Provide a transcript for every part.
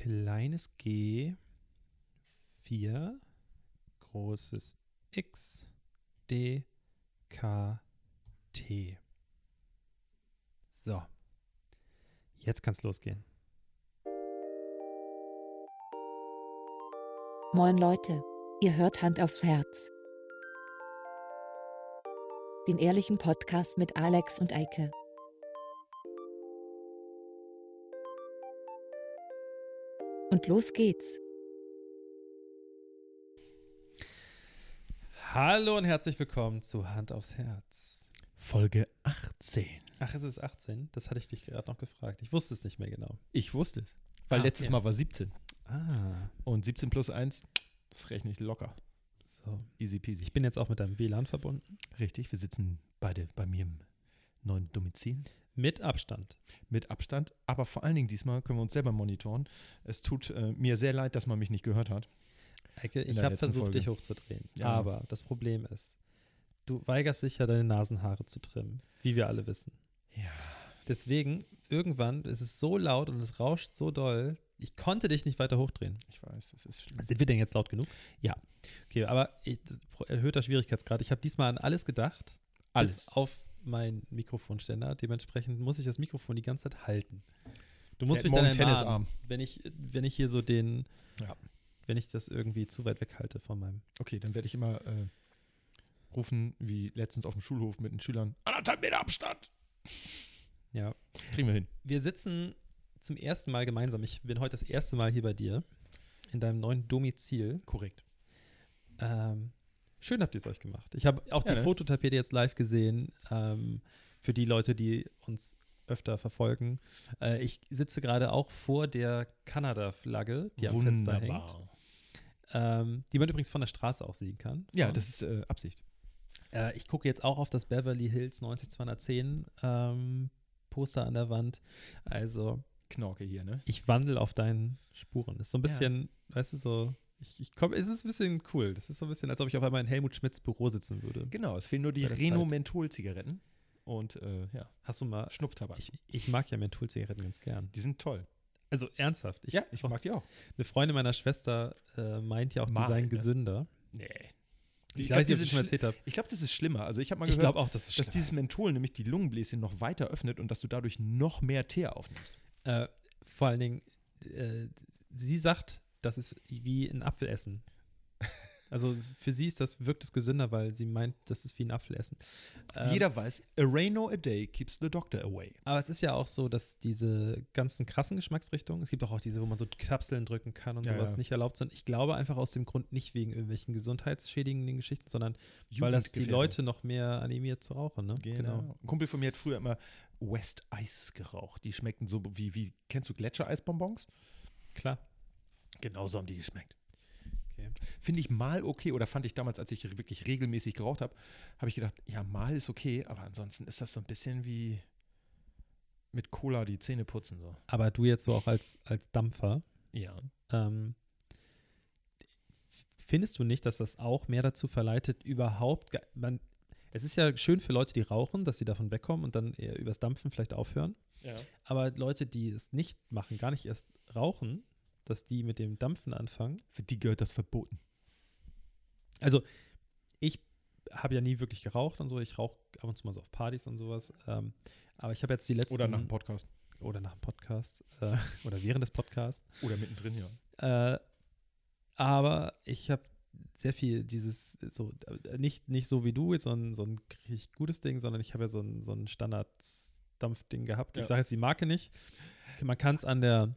kleines G, 4, großes X, D, K, T. So. Jetzt kann's losgehen. Moin Leute, ihr hört Hand aufs Herz. Den ehrlichen Podcast mit Alex und Eike. Und los geht's. Hallo und herzlich willkommen zu Hand aufs Herz. Folge 18. Ach, es ist 18? Das hatte ich dich gerade noch gefragt. Ich wusste es nicht mehr genau. Ich wusste es. Weil Ah, letztes ja. Mal war 17. Ah, Und 17 plus 1, das rechne ich locker. so. Easy peasy. Ich bin jetzt auch mit deinem WLAN verbunden. Richtig, wir sitzen beide bei mir im neuen Domizil. Mit Abstand. Mit Abstand. Aber vor allen Dingen diesmal können wir uns selber monitoren. Es tut äh, mir sehr leid, dass man mich nicht gehört hat. Eike, ich habe versucht, Folge. dich hochzudrehen. Ja. Aber das Problem ist, du weigerst dich ja, deine Nasenhaare zu trimmen, wie wir alle wissen. Ja. Deswegen, irgendwann ist es so laut und es rauscht so doll, ich konnte dich nicht weiter hochdrehen. Ich weiß, das ist schlimm. Sind wir denn jetzt laut genug? Ja. Okay, aber ich, erhöhter Schwierigkeitsgrad. Ich habe diesmal an alles gedacht. Alles. Auf meinen Mikrofonständer. Dementsprechend muss ich das Mikrofon die ganze Zeit halten. Du musst mich dann ermahnen, Tennisarm. wenn ich, wenn ich hier so den, Ja. wenn ich das irgendwie zu weit weghalte von meinem. Okay, dann werde ich immer äh, rufen, wie letztens auf dem Schulhof mit den Schülern. Anderthalb Meter Abstand. Ja. Kriegen wir hin. Wir sitzen zum ersten Mal gemeinsam. Ich bin heute das erste Mal hier bei dir in deinem neuen Domizil. Korrekt. Ähm, schön habt ihr es euch gemacht. Ich habe auch Ja, die ne? Fototapete jetzt live gesehen. Ähm, für die Leute, die uns öfter verfolgen. Äh, ich sitze gerade auch vor der Kanada-Flagge, die am Fenster hängt. Ähm, die man übrigens von der Straße auch sehen kann. Ja, Von- das ist äh, Absicht. Äh, ich gucke jetzt auch auf das Beverly Hills 90210 ähm, Poster an der Wand. Also Knorke hier, ne? ich wandel auf deinen Spuren. Ist so ein Ja. bisschen, weißt du, so, ich, ich komme, es ist ein bisschen cool. Das ist so ein bisschen, als ob ich auf einmal in Helmut Schmidts Büro sitzen würde. Genau, es fehlen nur die Bei der Reno Zeit. Menthol-Zigaretten und äh, ja, Hast du mal, Schnupftabak. ich, ich mag ja Mentholzigaretten ganz gern. die sind toll. Also ernsthaft. Ich, ja, ich mag die auch. Eine Freundin meiner Schwester äh, meint ja auch, Mal, die seien ne? gesünder. Nee. Ich, glaub, ich schon mal Schli- erzählt habe. Ich glaube, das ist schlimmer. Also ich habe mal Ich gehört, glaube auch, dass es dass dieses. Menthol nämlich die Lungenbläschen noch weiter öffnet und dass du dadurch noch mehr Teer aufnimmst. Äh, vor allen Dingen, äh, sie sagt, das ist wie ein Apfel essen. Also für sie ist das, wirkt es gesünder, weil sie meint, das ist wie ein Apfel essen. Ähm, Jeder weiß, a Reno a day keeps the doctor away. Aber es ist ja auch so, dass diese ganzen krassen Geschmacksrichtungen, es gibt auch, auch diese, wo man so Kapseln drücken kann und Ja, sowas, ja. nicht erlaubt sind. Ich glaube einfach aus dem Grund nicht wegen irgendwelchen gesundheitsschädigenden Geschichten, sondern weil das die. Leute noch mehr animiert zu rauchen. Ne? Genau. Ein Kumpel von mir hat früher immer West Ice geraucht. Die schmeckten so wie, wie kennst du Gletschereisbonbons? Klar. Genau so haben die geschmeckt. Okay. Finde ich mal okay oder fand ich damals, als ich wirklich regelmäßig geraucht habe, habe ich gedacht, ja, mal ist okay, aber ansonsten ist das so ein bisschen wie mit Cola die Zähne putzen. So. Aber du jetzt so auch als, als Dampfer, Ja. ähm, findest du nicht, dass das auch mehr dazu verleitet, überhaupt, man, es ist ja schön für Leute, die rauchen, dass sie davon wegkommen und dann eher übers Dampfen vielleicht aufhören. ja. Aber Leute, die es nicht machen, gar nicht erst rauchen, dass die mit dem Dampfen anfangen. Für die gehört das verboten. Also ich habe ja nie wirklich geraucht und so. Ich rauche ab und zu mal so auf Partys und sowas. Ähm, aber ich habe jetzt die letzten Oder nach dem Podcast. oder nach dem Podcast äh, oder während des Podcasts. Oder mittendrin, ja. Äh, aber ich habe sehr viel dieses so nicht nicht so wie du so ein, so ein richtig gutes Ding, sondern ich habe ja so ein, so ein Standard-Dampfding gehabt. Ich Ja. sage jetzt die Marke nicht. Man kann es an der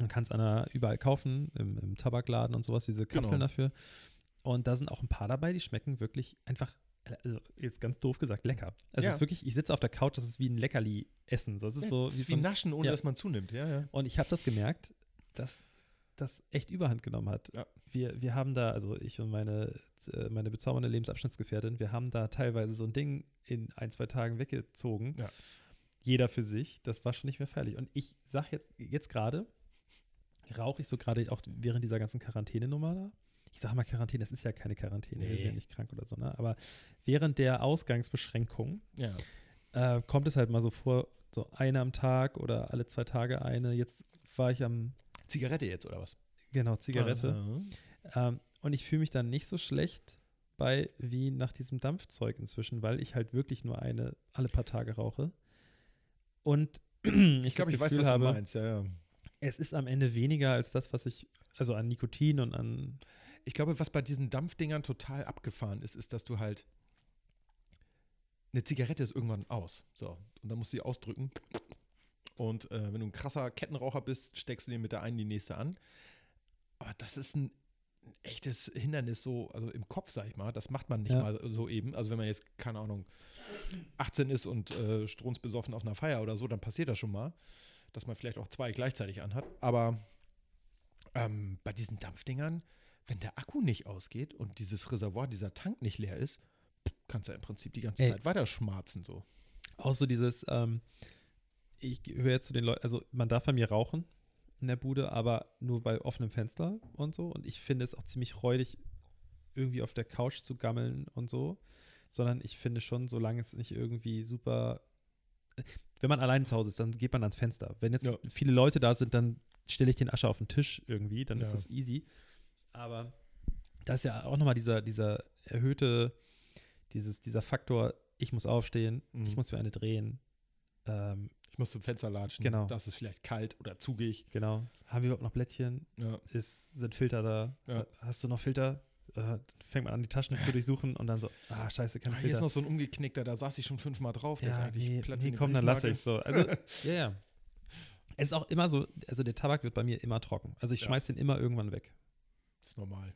man kann es überall kaufen im, im Tabakladen und sowas diese Kapseln Genau. dafür. Und da sind auch ein paar dabei, die schmecken wirklich einfach also jetzt ganz doof gesagt lecker. Also Ja. es ist wirklich, ich sitze auf der Couch, das ist wie ein Leckerli essen. Das ist so das ist wie wie von, Naschen, ohne ja. dass man zunimmt. Ja, ja. und ich habe das gemerkt, dass das echt Überhand genommen hat. Ja. Wir, wir haben da, also ich und meine, äh, meine bezaubernde Lebensabschnittsgefährtin, wir haben da teilweise so ein Ding in ein, zwei Tagen weggezogen. Ja. Jeder für sich. Das war schon nicht mehr feierlich. Und ich sage jetzt, jetzt gerade, rauche ich so gerade auch während dieser ganzen Quarantänenummer da. Ich sage mal Quarantäne, das ist ja keine Quarantäne, wir sind ja Nee. nicht krank oder so, ne? Aber während der Ausgangsbeschränkung ja. äh, kommt es halt mal so vor, so eine am Tag oder alle zwei Tage eine. Jetzt war ich am Zigarette jetzt, oder was? Genau, Zigarette. Ähm, und ich fühle mich dann nicht so schlecht bei wie nach diesem Dampfzeug inzwischen, weil ich halt wirklich nur eine alle paar Tage rauche. Und ich, ich glaube, ich weiß, was habe, du meinst, ja, ja. Es ist am Ende weniger als das, was ich, also an Nikotin und an. Ich glaube, was bei diesen Dampfdingern total abgefahren ist, ist, dass du halt eine Zigarette ist irgendwann aus. So. Und dann musst du sie ausdrücken. Und äh, wenn du ein krasser Kettenraucher bist, steckst du dir mit der einen die nächste an. Aber das ist ein, echtes Hindernis, so, also im Kopf, sag ich mal. Das macht man nicht ja. mal so eben. Also wenn man jetzt, keine Ahnung, 18 ist und äh, strunzbesoffen auf einer Feier oder so, dann passiert das schon mal, dass man vielleicht auch zwei gleichzeitig anhat. Aber ähm, bei diesen Dampfdingern, wenn der Akku nicht ausgeht und dieses Reservoir, dieser Tank nicht leer ist, kannst du ja im Prinzip die ganze Ey. Zeit weiter schmarzen so. Auch so dieses, ähm, ich höre jetzt zu den Leuten, also man darf bei mir rauchen in der Bude, aber nur bei offenem Fenster und so. Und ich finde es auch ziemlich räudig, irgendwie auf der Couch zu gammeln und so. Sondern ich finde schon, solange es nicht irgendwie super. Wenn man allein zu Hause ist, dann geht man ans Fenster. Wenn jetzt ja. viele Leute da sind, dann stelle ich den Asche auf den Tisch irgendwie, dann ja. ist das easy. Aber da ist ja auch nochmal dieser, dieser erhöhte dieses, dieser Faktor, ich muss aufstehen, mhm. ich muss mir eine drehen. Ähm, ich muss zum Fenster latschen. Genau. Das ist vielleicht kalt oder zugig. Genau. Haben wir überhaupt noch Blättchen? Ja. Ist, sind Filter da? Ja. Hast du noch Filter? Äh, fängt man an, die Taschen zu durchsuchen und dann so, ah, scheiße, keine ah, Filter. Hier ist noch so ein umgeknickter, da saß ich schon fünfmal drauf. Ja, nee, nee komm, dann lasse ich es so. Also, ja, ja. Es ist auch immer so, also der Tabak wird bei mir immer trocken. Also ich ja. schmeiß den immer irgendwann weg. Das ist normal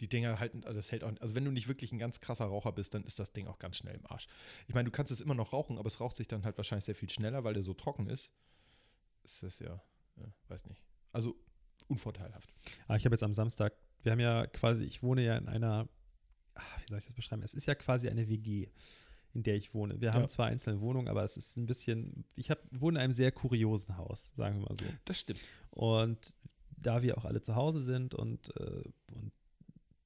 die Dinger halten, also das hält auch, also wenn du nicht wirklich ein ganz krasser Raucher bist, dann ist das Ding auch ganz schnell im Arsch. Ich meine, du kannst es immer noch rauchen, aber es raucht sich dann halt wahrscheinlich sehr viel schneller, weil der so trocken ist. Das ist ja, ja weiß nicht. Also unvorteilhaft. Ah, ich habe jetzt am Samstag, wir haben ja quasi, ich wohne ja in einer, ach, wie soll ich das beschreiben? Es ist ja quasi eine WG in der ich wohne. Wir haben zwar einzelne Wohnungen, aber es ist ein bisschen, ich hab, wohne in einem sehr kuriosen Haus, sagen wir mal so. Das stimmt. Und da wir auch alle zu Hause sind und, äh, und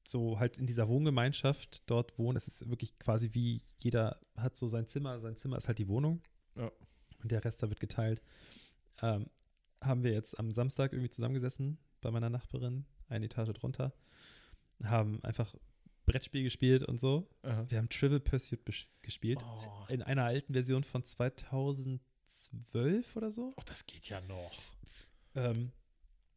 so halt in dieser Wohngemeinschaft dort wohnen. Es ist wirklich quasi wie jeder hat so sein Zimmer. Sein Zimmer ist halt die Wohnung. Ja. Und der Rest da wird geteilt. Ähm, haben wir jetzt am Samstag irgendwie zusammengesessen bei meiner Nachbarin, eine Etage drunter. Haben einfach Brettspiel gespielt und so. Aha. Wir haben Trivial Pursuit gespielt. Oh. In einer alten Version von 2012 oder so. Ach, das geht ja noch. Ähm,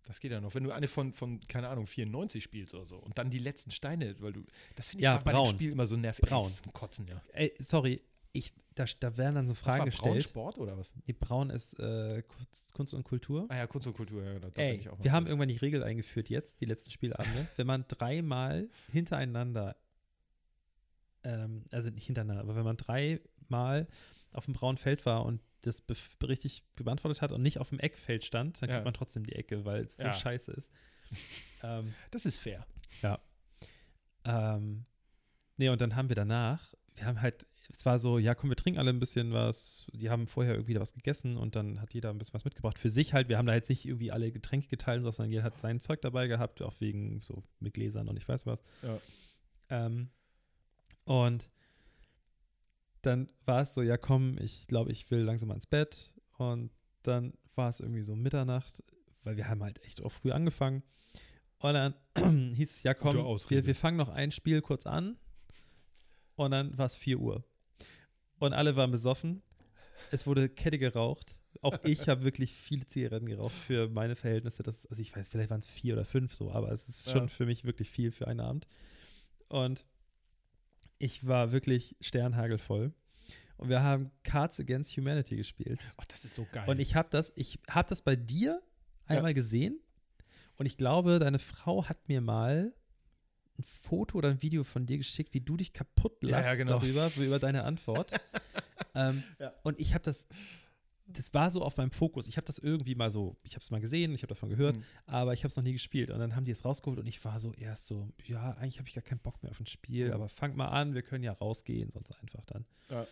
das geht ja noch. Wenn du eine von, von, keine Ahnung, 94 spielst oder so und dann die letzten Steine, weil du, das finde ich ja, bei dem Spiel immer so nervig. Braun. Ey, Kotzen, ja. Ey, sorry, ich, da, da werden dann so Fragen gestellt. Braun Sport oder was? Nee, Braun ist äh, Kunst und Kultur. Ah ja, Kunst und Kultur, ja, da, da Ey, bin ich auch Wir haben irgendwann die Regel eingeführt jetzt, die letzten Spielabende. wenn man dreimal hintereinander, ähm, also nicht hintereinander, aber wenn man dreimal auf dem braunen Feld war und das richtig beantwortet hat und nicht auf dem Eckfeld stand, dann kriegt man trotzdem die Ecke, weil es ja. so scheiße ist. ähm, das ist fair. Ja. Ähm, nee, und dann haben wir danach, wir haben halt, es war so, ja, komm, wir trinken alle ein bisschen was. Die haben vorher irgendwie da was gegessen und dann hat jeder ein bisschen was mitgebracht. Für sich halt, wir haben da jetzt nicht irgendwie alle Getränke geteilt, sondern jeder hat sein Zeug dabei gehabt, auch wegen so mit Gläsern und ich weiß was. Ja. Ähm, und dann war es so, ja komm, ich glaube, ich will langsam ins Bett. Und dann war es irgendwie so Mitternacht, weil wir haben halt echt auch früh angefangen. Und dann hieß es, ja komm, wir, wir fangen noch ein Spiel kurz an. Und dann war es 4 Uhr. Und alle waren besoffen. Es wurde Kette geraucht. Auch ich habe wirklich viele Zigaretten geraucht für meine Verhältnisse. Das, also ich weiß, vielleicht waren es vier oder fünf so, aber es ist schon ja. für mich wirklich viel für einen Abend. Und ich war wirklich sternhagelvoll. Und wir haben Cards Against Humanity gespielt. Ach, das ist so geil. Und ich habe das, ich habe das bei dir einmal ja. gesehen. Und ich glaube, deine Frau hat mir mal ein Foto oder ein Video von dir geschickt, wie du dich kaputt lachst ja, ja, genau. darüber, über deine Antwort. ähm, und ich habe das das war so auf meinem Fokus. Ich habe das irgendwie mal so, ich habe es mal gesehen, ich habe davon gehört, mhm. aber ich habe es noch nie gespielt. Und dann haben die es rausgeholt und ich war so erst so, ja, eigentlich habe ich gar keinen Bock mehr auf ein Spiel, mhm. aber fangt mal an, wir können ja rausgehen, sonst einfach dann. Ja.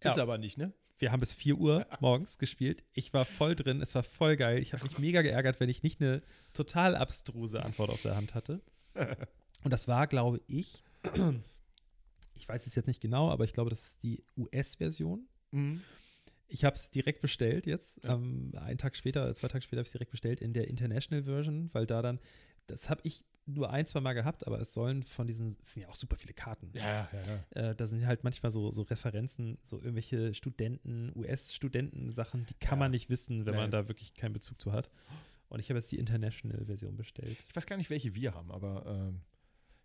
Ist ja. aber nicht, ne? Wir haben bis 4 Uhr morgens gespielt. Ich war voll drin, es war voll geil. Ich habe mich mega geärgert, wenn ich nicht eine total abstruse Antwort auf der Hand hatte. Und das war, glaube ich, ich weiß es jetzt nicht genau, aber ich glaube, das ist die US-Version. Mhm ich habe es direkt bestellt jetzt. Ja. Ähm, einen Tag später, zwei Tage später habe ich es direkt bestellt in der International Version, weil da dann, das habe ich nur ein, zwei Mal gehabt, aber es sollen von diesen, es sind ja auch super viele Karten. Ja, ja, ja. Äh, da sind halt manchmal so, so Referenzen, so irgendwelche Studenten, US-Studenten-Sachen, die kann ja. man nicht wissen, wenn nee. man da wirklich keinen Bezug zu hat. Und ich habe jetzt die International-Version bestellt. Ich weiß gar nicht, welche wir haben, aber ähm,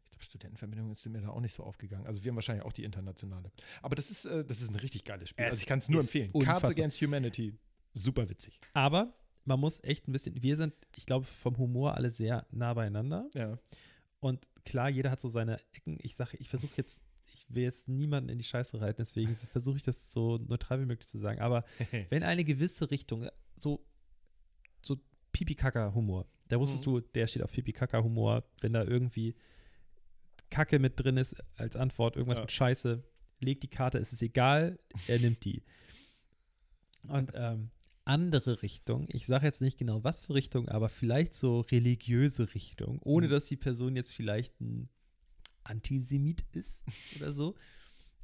ich glaube, Studentenverbindungen sind mir da auch nicht so aufgegangen. Also wir haben wahrscheinlich auch die internationale. Aber das ist, äh, das ist ein richtig geiles Spiel. Es also ich kann es nur empfehlen. Unfassbar. Cards Against Humanity, super witzig. Aber man muss echt ein bisschen, wir sind, ich glaube, vom Humor alle sehr nah beieinander. Ja. Und klar, jeder hat so seine Ecken. Ich sage, ich versuche jetzt, ich will jetzt niemanden in die Scheiße reiten, deswegen versuche ich das so neutral wie möglich zu sagen. Aber wenn eine gewisse Richtung, so, so Pipi-Kaka-Humor, da wusstest mhm. du, der steht auf Pipi-Kaka-Humor, wenn da irgendwie Kacke mit drin ist als Antwort, irgendwas ja. mit Scheiße, legt die Karte, es ist egal, er nimmt die. Und ähm, andere Richtung, ich sage jetzt nicht genau was für Richtung, aber vielleicht so religiöse Richtung, ohne mhm. dass die Person jetzt vielleicht ein Antisemit ist oder so,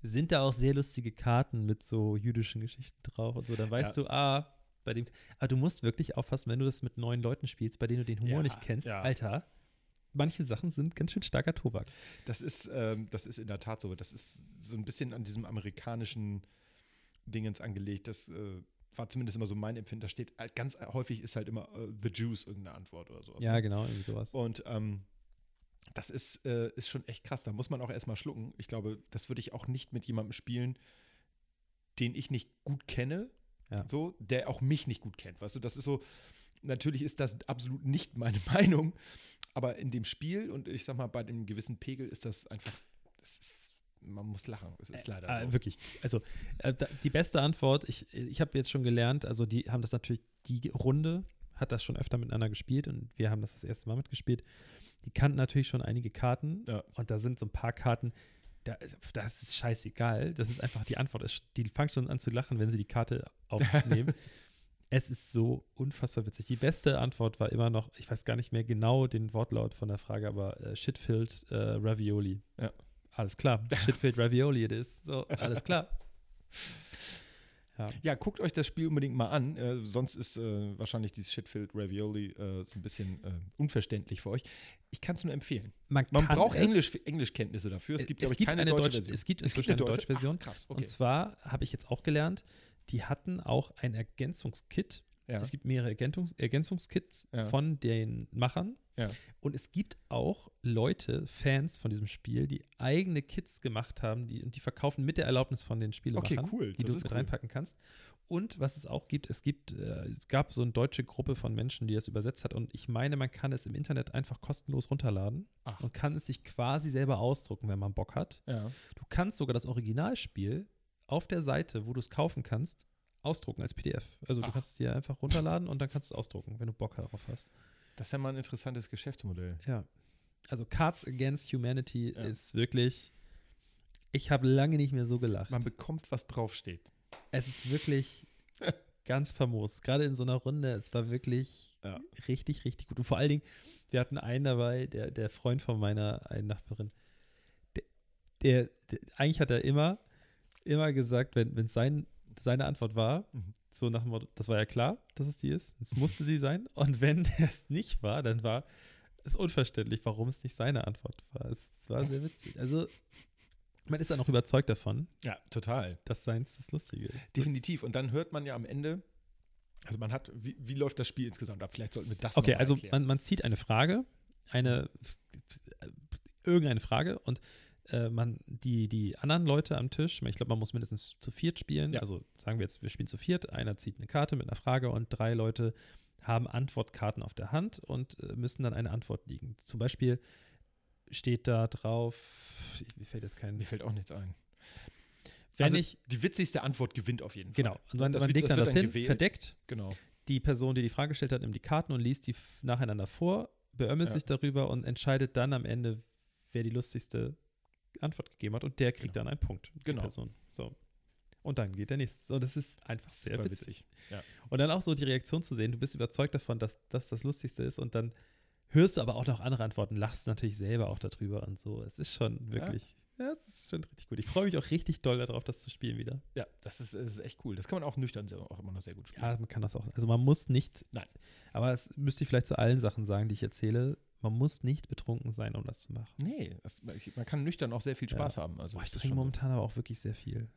sind da auch sehr lustige Karten mit so jüdischen Geschichten drauf und so. Dann weißt ja. du, ah, bei dem. Aber du musst wirklich aufpassen, wenn du das mit neuen Leuten spielst, bei denen du den Humor ja, nicht kennst. Ja. Alter, manche Sachen sind ganz schön starker Tobak. Das ist, ähm, das ist in der Tat so. Das ist so ein bisschen an diesem amerikanischen Dingens angelegt. Das äh, war zumindest immer so mein Empfinden. Da steht äh, ganz häufig ist halt immer uh, The Juice irgendeine Antwort oder sowas. Ja, ne? genau, irgendwie sowas. Und ähm, das ist, äh, ist schon echt krass. Da muss man auch erstmal schlucken. Ich glaube, das würde ich auch nicht mit jemandem spielen, den ich nicht gut kenne. Ja. So, der auch mich nicht gut kennt. Weißt du, das ist so, natürlich ist das absolut nicht meine Meinung, aber in dem Spiel und ich sag mal, bei dem gewissen Pegel ist das einfach, das ist, man muss lachen. Es ist leider äh, so. Wirklich. Also, äh, die beste Antwort, ich, ich habe jetzt schon gelernt, also die haben das natürlich, die Runde hat das schon öfter miteinander gespielt und wir haben das das erste Mal mitgespielt. Die kannten natürlich schon einige Karten ja. und da sind so ein paar Karten, da, das ist scheißegal. Das ist einfach die Antwort. Die fangen schon an zu lachen, wenn sie die Karte aufnehmen. Es ist so unfassbar witzig. Die beste Antwort war immer noch, ich weiß gar nicht mehr genau den Wortlaut von der Frage, aber äh, Shitfilled äh, Ravioli. Ja. Alles klar. Shitfilled Ravioli it is. So, alles klar. Ja. ja. guckt euch das Spiel unbedingt mal an. Äh, sonst ist äh, wahrscheinlich dieses Shitfilled Ravioli äh, so ein bisschen äh, unverständlich für euch. Ich kann es nur empfehlen. Man, Man braucht Englisch, Englischkenntnisse dafür. Es gibt, es gibt keine eine deutsche, Version. Es gibt inzwischen eine deutsche Version. Ach, krass, okay. Und zwar habe ich jetzt auch gelernt, die hatten auch ein Ergänzungskit. Ja. Es gibt mehrere Ergänzungs Ergänzungskits ja. von den Machern. Ja. Und es gibt auch Leute, Fans von diesem Spiel, die eigene Kits gemacht haben die, und die verkaufen mit der Erlaubnis von den Spielemachern, okay, cool. die das du mit cool. reinpacken kannst. Und was es auch gibt, es gibt, äh, es gab so eine deutsche Gruppe von Menschen, die das übersetzt hat. Und ich meine, man kann es im Internet einfach kostenlos runterladen Ach. und kann es sich quasi selber ausdrucken, wenn man Bock hat. Du kannst sogar das Originalspiel auf der Seite, wo du es kaufen kannst, ausdrucken als PDF. Also Ach. du kannst es dir einfach runterladen und dann kannst du es ausdrucken, wenn du Bock darauf hast. Das ist ja mal ein interessantes Geschäftsmodell. Ja. Also Cards Against Humanity ja. ist wirklich. Ich habe lange nicht mehr so gelacht. Man bekommt, was draufsteht. Es ist wirklich ganz famos. Gerade in so einer Runde, es war wirklich ja. richtig, richtig gut. Und vor allen Dingen, wir hatten einen dabei, der, der Freund von meiner einen Nachbarin, der, der, der eigentlich hat er immer immer gesagt, wenn es sein, seine Antwort war, mhm. so nach dem Motto, das war ja klar, dass es die ist, es musste sie sein. Und wenn es nicht war, dann war es unverständlich, warum es nicht seine Antwort war. Es, es war sehr witzig. Also man ist ja noch überzeugt davon. Ja, total. Dass seins das Lustige ist. Definitiv. Und dann hört man ja am Ende, also man hat, wie, wie läuft das Spiel insgesamt ab? Vielleicht sollten wir das Okay, also man, man zieht eine Frage, eine irgendeine Frage und äh, man, die, die anderen Leute am Tisch, ich glaube, man muss mindestens zu viert spielen. Ja. Also sagen wir jetzt, wir spielen zu viert, einer zieht eine Karte mit einer Frage und drei Leute haben Antwortkarten auf der Hand und äh, müssen dann eine Antwort liegen. Zum Beispiel steht da drauf, mir fällt jetzt kein. Mir fällt auch nichts ein. Wenn also ich, die witzigste Antwort gewinnt auf jeden Fall. Genau. Und man, das man legt dann das, das hin, gewählt. verdeckt. Genau. Die Person, die die Frage gestellt hat, nimmt die Karten und liest die nacheinander vor, beömmelt ja. sich darüber und entscheidet dann am Ende, wer die lustigste Antwort gegeben hat und der kriegt genau. dann einen Punkt. Genau. Person. So. Und dann geht der nächste. So, das ist einfach sehr Super witzig. witzig. Ja. Und dann auch so die Reaktion zu sehen, du bist überzeugt davon, dass das das Lustigste ist und dann hörst du aber auch noch andere Antworten, lachst natürlich selber auch darüber und so. Es ist schon wirklich, Ja, das ist schon richtig gut. Ich freue mich auch richtig doll darauf, das zu spielen wieder. Ja, das ist, das ist echt cool. Das kann man auch nüchtern auch immer noch sehr gut spielen. Ja, man kann das auch. Also man muss nicht. Nein. Aber das müsste ich vielleicht zu allen Sachen sagen, die ich erzähle. Man muss nicht betrunken sein, um das zu machen. Nee, das, man kann nüchtern auch sehr viel Spaß ja. haben. Also Boah, ich trinke momentan aber auch wirklich sehr viel.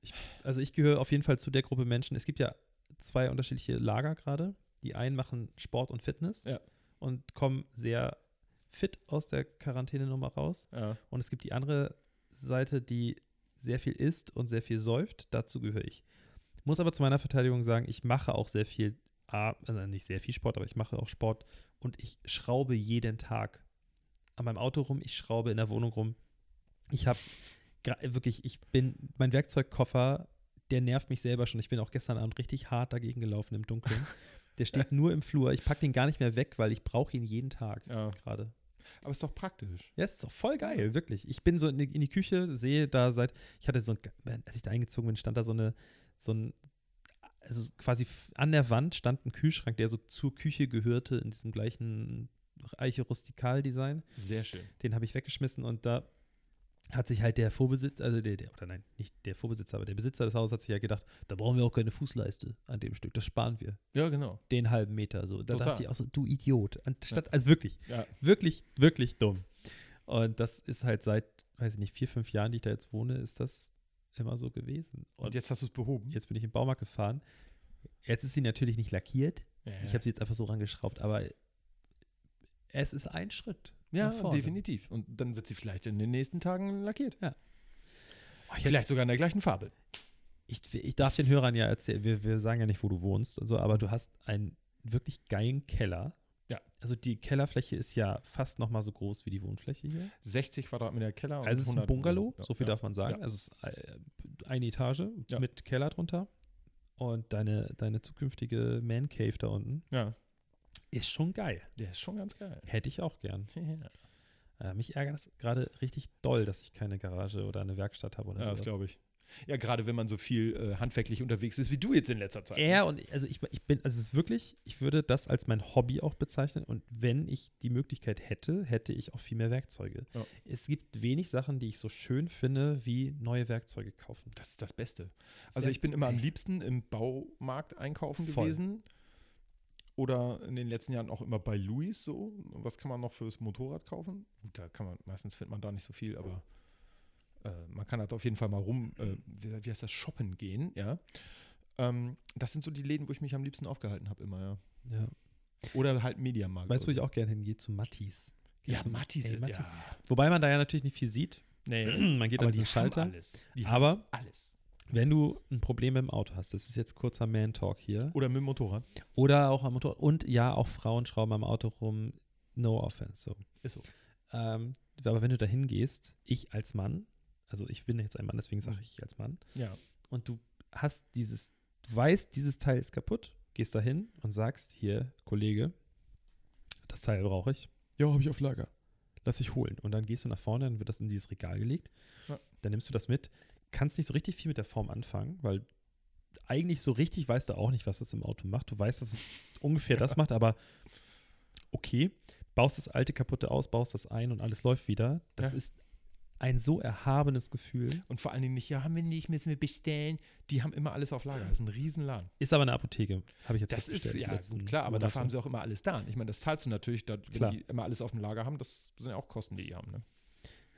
Ich, also ich gehöre auf jeden Fall zu der Gruppe Menschen. Es gibt ja zwei unterschiedliche Lager gerade. Die einen machen Sport und Fitness ja. und kommen sehr fit aus der Quarantänenummer raus. Ja. Und es gibt die andere Seite, die sehr viel isst und sehr viel säuft. Dazu gehöre ich. Muss aber zu meiner Verteidigung sagen, ich mache auch sehr viel, also nicht sehr viel Sport, aber ich mache auch Sport und ich schraube jeden Tag an meinem Auto rum, ich schraube in der Wohnung rum. Ich habe wirklich, ich bin, mein Werkzeugkoffer, der nervt mich selber schon. Ich bin auch gestern Abend richtig hart dagegen gelaufen im Dunkeln. Der steht nur im Flur. Ich packe den gar nicht mehr weg, weil ich brauche ihn jeden Tag ja. gerade. Aber ist doch praktisch. Ja, ist doch voll geil, wirklich. Ich bin so in die, in die, Küche, sehe da seit, ich hatte so ein, als ich da eingezogen bin, stand da so eine, so ein, also quasi an der Wand stand ein Kühlschrank, der so zur Küche gehörte, in diesem gleichen Eiche-Rustikal-Design. Sehr schön. Den habe ich weggeschmissen und da hat sich halt der Vorbesitzer, also der, der, oder nein, nicht der Vorbesitzer, aber der Besitzer des Hauses hat sich ja gedacht, da brauchen wir auch keine Fußleiste an dem Stück, das sparen wir. Ja, genau. Den halben Meter so. Da Total. dachte ich auch so, du Idiot. Anstatt, Ja. also wirklich, Ja. wirklich, wirklich dumm. Und das ist halt seit, weiß ich nicht, vier, fünf Jahren, die ich da jetzt wohne, ist das immer so gewesen. Und, Und jetzt hast du es behoben. jetzt bin ich im Baumarkt gefahren. Jetzt ist sie natürlich nicht lackiert. Ja, Ich habe sie jetzt einfach so rangeschraubt, aber es ist ein Schritt. ja, definitiv. Und dann wird sie vielleicht in den nächsten Tagen lackiert. Oh, ich, Vielleicht sogar in der gleichen Farbe. ich, ich darf den Hörern ja erzählen, wir, wir sagen ja nicht, wo du wohnst und so, aber du hast einen wirklich geilen Keller. Also die Kellerfläche ist ja fast noch mal so groß wie die Wohnfläche hier. 60 Quadratmeter Keller. und Also es ist ein 100 Bungalow, Ja, so viel ja. darf man sagen. Ja. Also es ist äh, eine Etage mit Keller drunter. Und deine, deine zukünftige Man Cave da unten Ja, ist schon geil. der ist schon ganz geil. Hätte ich auch gern. Äh, mich ärgert das gerade richtig doll, dass ich keine Garage oder eine Werkstatt habe oder ja sowas. das glaube ich. Ja, gerade wenn man so viel äh, handwerklich unterwegs ist, wie du jetzt in letzter Zeit. Er und also ich, ich bin, also es ist wirklich, ich würde das als mein Hobby auch bezeichnen und wenn ich die Möglichkeit hätte, hätte ich auch viel mehr Werkzeuge. Ja. Es gibt wenig Sachen, die ich so schön finde, wie neue Werkzeuge kaufen. Das ist das Beste. Also ich bin immer am liebsten im Baumarkt einkaufen Voll. gewesen. Oder in den letzten Jahren auch immer bei Louis so. Was kann man noch fürs Motorrad kaufen? Gut, da kann man, meistens findet man da nicht so viel, aber äh, man kann halt auf jeden Fall mal rum, äh, wie, wie heißt das, shoppen gehen, ja. Ähm, das sind so die Läden, wo ich mich am liebsten aufgehalten habe immer, ja. Ja. Oder halt Mediamarkt. Weißt du, wo ich auch gerne hingehe? Zu Mattis. so. Ja, Mattis, Ey, Mattis. ja. Wobei man da ja natürlich nicht viel sieht. Nee, Man geht aber an die diesen Schalter. haben alles. Die Aber alles. wenn du ein Problem im Auto hast, das ist jetzt kurzer Man-Talk hier, Oder mit dem Motorrad. oder auch am Motor, und ja, auch Frauen schrauben am Auto rum, no offense, so. Ist so. Ähm, aber wenn du da hingehst, ich als Mann, also ich bin jetzt ein Mann, deswegen sage Mhm. ich als Mann, Ja. und du hast dieses, du weißt, dieses Teil ist kaputt, gehst da hin und sagst, hier, Kollege, das Teil brauche ich. Ja, habe ich auf Lager. Lass ich holen. Und dann gehst du nach vorne, dann wird das in dieses Regal gelegt. Ja. Dann nimmst du das mit. Kannst nicht so richtig viel mit der Form anfangen, weil eigentlich so richtig weißt du auch nicht, was das im Auto macht. Du weißt, dass es ungefähr das macht, aber okay. Baust das alte kaputte aus, baust das ein und alles läuft wieder. Das Ja. ist ein so erhabenes Gefühl. Und vor allen Dingen nicht, ja, haben wir nicht, müssen wir bestellen. Die haben immer alles auf Lager. Das ist ein Riesenladen. Ist aber eine Apotheke, habe ich jetzt Das ist, ja, gut, klar, aber Monate. dafür haben sie auch immer alles da. Ich meine, das zahlst du natürlich, da, wenn Klar. die immer alles auf dem Lager haben, das sind ja auch Kosten, die die haben. Ne?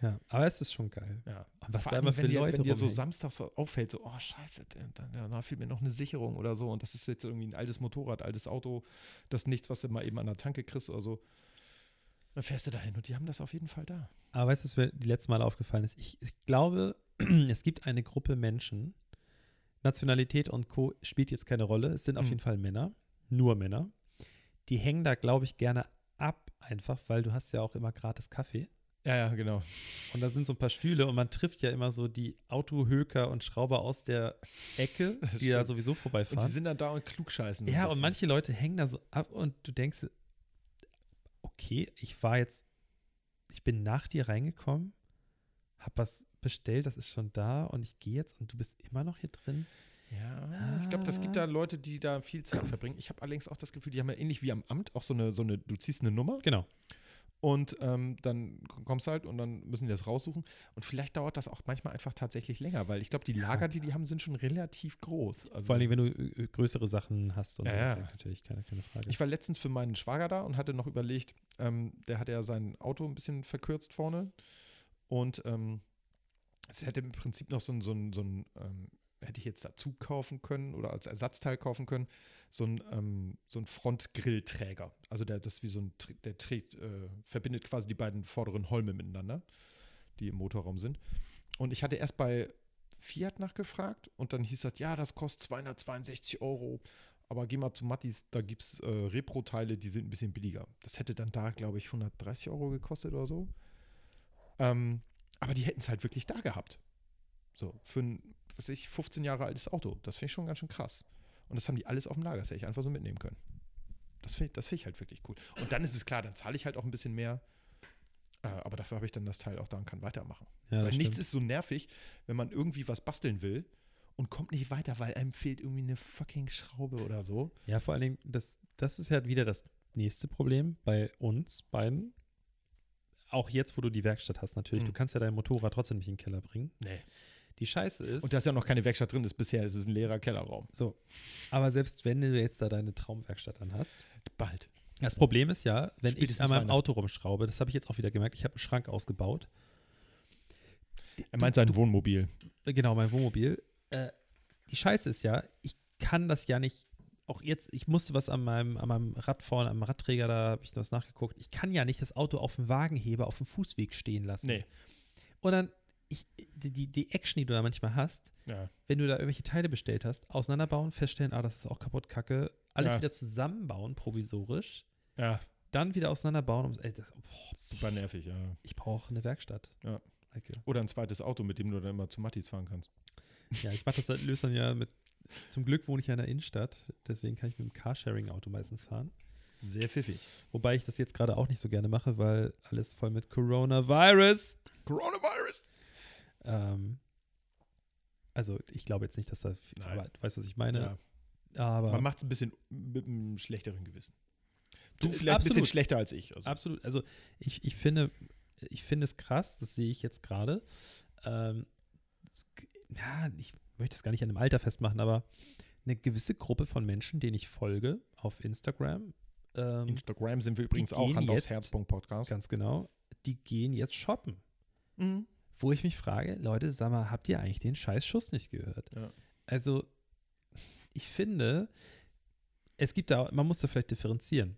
Ja, aber es ist schon geil. Ja. Und was Vor da allem, immer für wenn dir, Leute wenn dir so samstags auffällt, so, oh scheiße, da, fehlt mir noch eine Sicherung oder so und das ist jetzt irgendwie ein altes Motorrad, altes Auto, das nichts, was du mal eben an der Tanke kriegst oder so. Dann fährst du dahin und die haben das auf jeden Fall da. Aber weißt du, was mir die letzten Mal aufgefallen ist? Ich, ich glaube, es gibt eine Gruppe Menschen, Nationalität und Co. spielt jetzt keine Rolle. Es sind auf Mhm. jeden Fall Männer, nur Männer. Die hängen da, glaube ich, gerne ab, einfach, weil du hast ja auch immer gratis Kaffee. Ja, ja, genau. Und da sind so ein paar Stühle und man trifft ja immer so die Autohöker und Schrauber aus der Ecke, die da sowieso Und vorbeifahren. die sind dann da und klugscheißen. Ja, und manche Leute hängen da so ab und du denkst, okay, ich war jetzt, ich bin nach dir reingekommen, hab was bestellt, das ist schon da und ich gehe jetzt und du bist immer noch hier drin. Ja, ich glaube, das gibt da Leute, die da viel Zeit verbringen. Ich habe allerdings auch das Gefühl, die haben ja ähnlich wie am Amt auch so eine, so eine, du ziehst eine Nummer Genau. Und ähm, dann kommst du halt und dann müssen die das raussuchen. Und vielleicht dauert das auch manchmal einfach tatsächlich länger, weil ich glaube, die Lager, die die haben, sind schon relativ groß. Also, Vor allem, wenn du äh, größere Sachen hast. Und ja, ja. natürlich keine, keine Frage. Ich war letztens für meinen Schwager da und hatte noch überlegt, ähm, der hat ja sein Auto ein bisschen verkürzt vorne. Und ähm, es hätte im Prinzip noch so ein, so ein, so ein ähm, hätte ich jetzt dazu kaufen können oder als Ersatzteil kaufen können, so ein, ähm, so ein Frontgrillträger. Also der, das wie so ein, der trägt, äh, verbindet quasi die beiden vorderen Holme miteinander, die im Motorraum sind. Und ich hatte erst bei Fiat nachgefragt und dann hieß das, ja, das kostet 262 Euro. Aber geh mal zu Mattis, da gibt es äh, Repro-Teile, die sind ein bisschen billiger. Das hätte dann da, glaube ich, 130 Euro gekostet oder so. Ähm, aber die hätten es halt wirklich da gehabt. So, für ein, was ich, 15 Jahre altes Auto. Das finde ich schon ganz schön krass. Und das haben die alles auf dem Lager, das hätte ich einfach so mitnehmen können. Das finde das find ich halt wirklich cool. Und dann ist es klar, dann zahle ich halt auch ein bisschen mehr. Äh, aber dafür habe ich dann das Teil auch da und kann weitermachen. Ja, weil nichts ist so nervig, wenn man irgendwie was basteln will und kommt nicht weiter, weil einem fehlt irgendwie eine fucking Schraube oder so. Ja, vor allen Dingen, das, das ist ja wieder das nächste Problem bei uns beiden auch jetzt, wo du die Werkstatt hast, natürlich, mhm. du kannst ja dein Motorrad trotzdem nicht in den Keller bringen. Nee. Die Scheiße ist. Und da ist ja noch keine Werkstatt drin, ist bisher ist es ein leerer Kellerraum. So. Aber selbst wenn du jetzt da deine Traumwerkstatt dann hast. Bald. Das Problem ist ja, wenn Spätestens ich an meinem Auto rumschraube, das habe ich jetzt auch wieder gemerkt, ich habe einen Schrank ausgebaut. Er meint sein Wohnmobil. Genau, mein Wohnmobil. Äh, die Scheiße ist ja, ich kann das ja nicht auch jetzt, ich musste was an meinem, an meinem Rad vorne, am Radträger, da habe ich was nachgeguckt. Ich kann ja nicht das Auto auf dem Wagenheber auf dem Fußweg stehen lassen. Nee. Und dann, ich, die, die Action, die du da manchmal hast, ja. wenn du da irgendwelche Teile bestellt hast, auseinanderbauen, feststellen, ah, das ist auch kaputt, kacke, alles ja. wieder zusammenbauen, provisorisch. Ja. Dann wieder auseinanderbauen. Und, ey, das, boah, Super nervig, ja. Ich brauche eine Werkstatt. Ja. Oder ein zweites Auto, mit dem du dann immer zu Mattis fahren kannst. Ja, ich mache das, löse dann ja mit zum Glück wohne ich ja in der Innenstadt, deswegen kann ich mit dem Carsharing-Auto meistens fahren. Sehr pfiffig. Wobei ich das jetzt gerade auch nicht so gerne mache, weil alles voll mit Coronavirus. Coronavirus! Ähm, also ich glaube jetzt nicht, dass da, viel, aber, weißt du, was ich meine? Ja. Aber Man macht es ein bisschen mit einem schlechteren Gewissen. Du vielleicht absolut, ein bisschen schlechter als ich. Also. Absolut. Also ich, ich finde, ich finde es krass, das sehe ich jetzt gerade. Ähm, ja, ich möchte es gar nicht an einem Alter festmachen, aber eine gewisse Gruppe von Menschen, denen ich folge auf Instagram. Ähm, Instagram sind wir übrigens auch Hand aufs. Ganz genau. Die gehen jetzt shoppen. Mhm. Wo ich mich frage, Leute, sag mal, habt ihr eigentlich den scheiß Schuss nicht gehört? Ja. Also, ich finde, es gibt da, man muss da vielleicht differenzieren.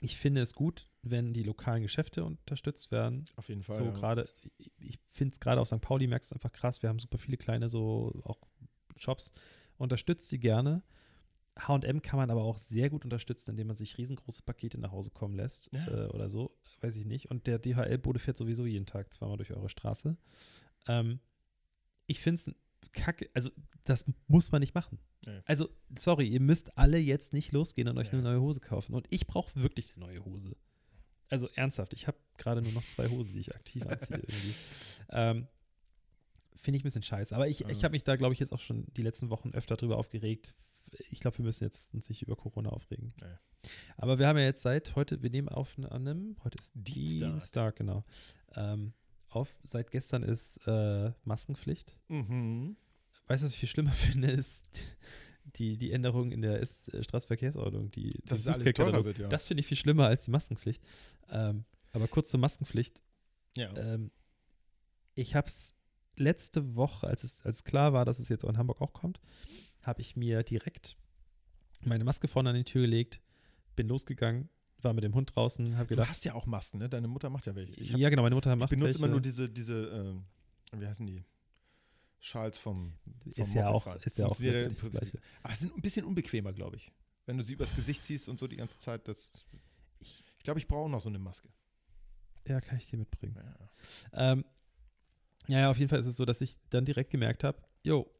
Ich finde es gut, wenn die lokalen Geschäfte unterstützt werden. Auf jeden Fall. So ja. gerade, ich finde es gerade auf St. Pauli merkst du einfach krass. Wir haben super viele kleine so auch Shops. Unterstützt sie gerne. H&M kann man aber auch sehr gut unterstützen, indem man sich riesengroße Pakete nach Hause kommen lässt ja. äh, oder so, weiß ich nicht. Und der DHL-Bode fährt sowieso jeden Tag zweimal durch eure Straße. Ähm, ich finde es kacke, also das muss man nicht machen. Ja. Also, sorry, ihr müsst alle jetzt nicht losgehen und euch ja. eine neue Hose kaufen. Und ich brauche wirklich eine neue Hose. Also ernsthaft, ich habe gerade nur noch zwei Hosen, die ich aktiv anziehe. Ähm, Finde ich ein bisschen scheiße. Aber ich, ich habe mich da, glaube ich, jetzt auch schon die letzten Wochen öfter drüber aufgeregt. Ich glaube, wir müssen jetzt uns nicht über Corona aufregen. Ja. Aber wir haben ja jetzt seit heute, wir nehmen auf an einem, heute ist Dienstag, Dienstag genau. Ähm, auf, seit gestern ist äh, Maskenpflicht. Mhm. Weißt du, was ich viel schlimmer finde, ist die, die Änderung in der ist, äh, Straßenverkehrsordnung, die, Dass es alles teurer wird, ja. Das finde ich viel schlimmer als die Maskenpflicht. Ähm, aber kurz zur Maskenpflicht. Ja. Ähm, ich habe es letzte Woche, als es, als klar war, dass es jetzt auch in Hamburg auch kommt, habe ich mir direkt meine Maske vorne an die Tür gelegt, bin losgegangen, war mit dem Hund draußen, habe gedacht. Du hast ja auch Masken, ne? Deine Mutter macht ja welche. Hab, ja, genau, meine Mutter macht welche. Ich benutze welche. immer nur diese, diese, äh, wie heißen die? Schals vom, vom ist ja auch, ist ja auch. Aber es sind ein bisschen unbequemer, glaube ich. Wenn du sie übers Gesicht ziehst und so die ganze Zeit, das. Ich, ich glaube, ich brauche noch so eine Maske. Ja, kann ich dir mitbringen. Ja. Ähm, ja, ja, auf jeden Fall ist es so, dass ich dann direkt gemerkt habe, jo,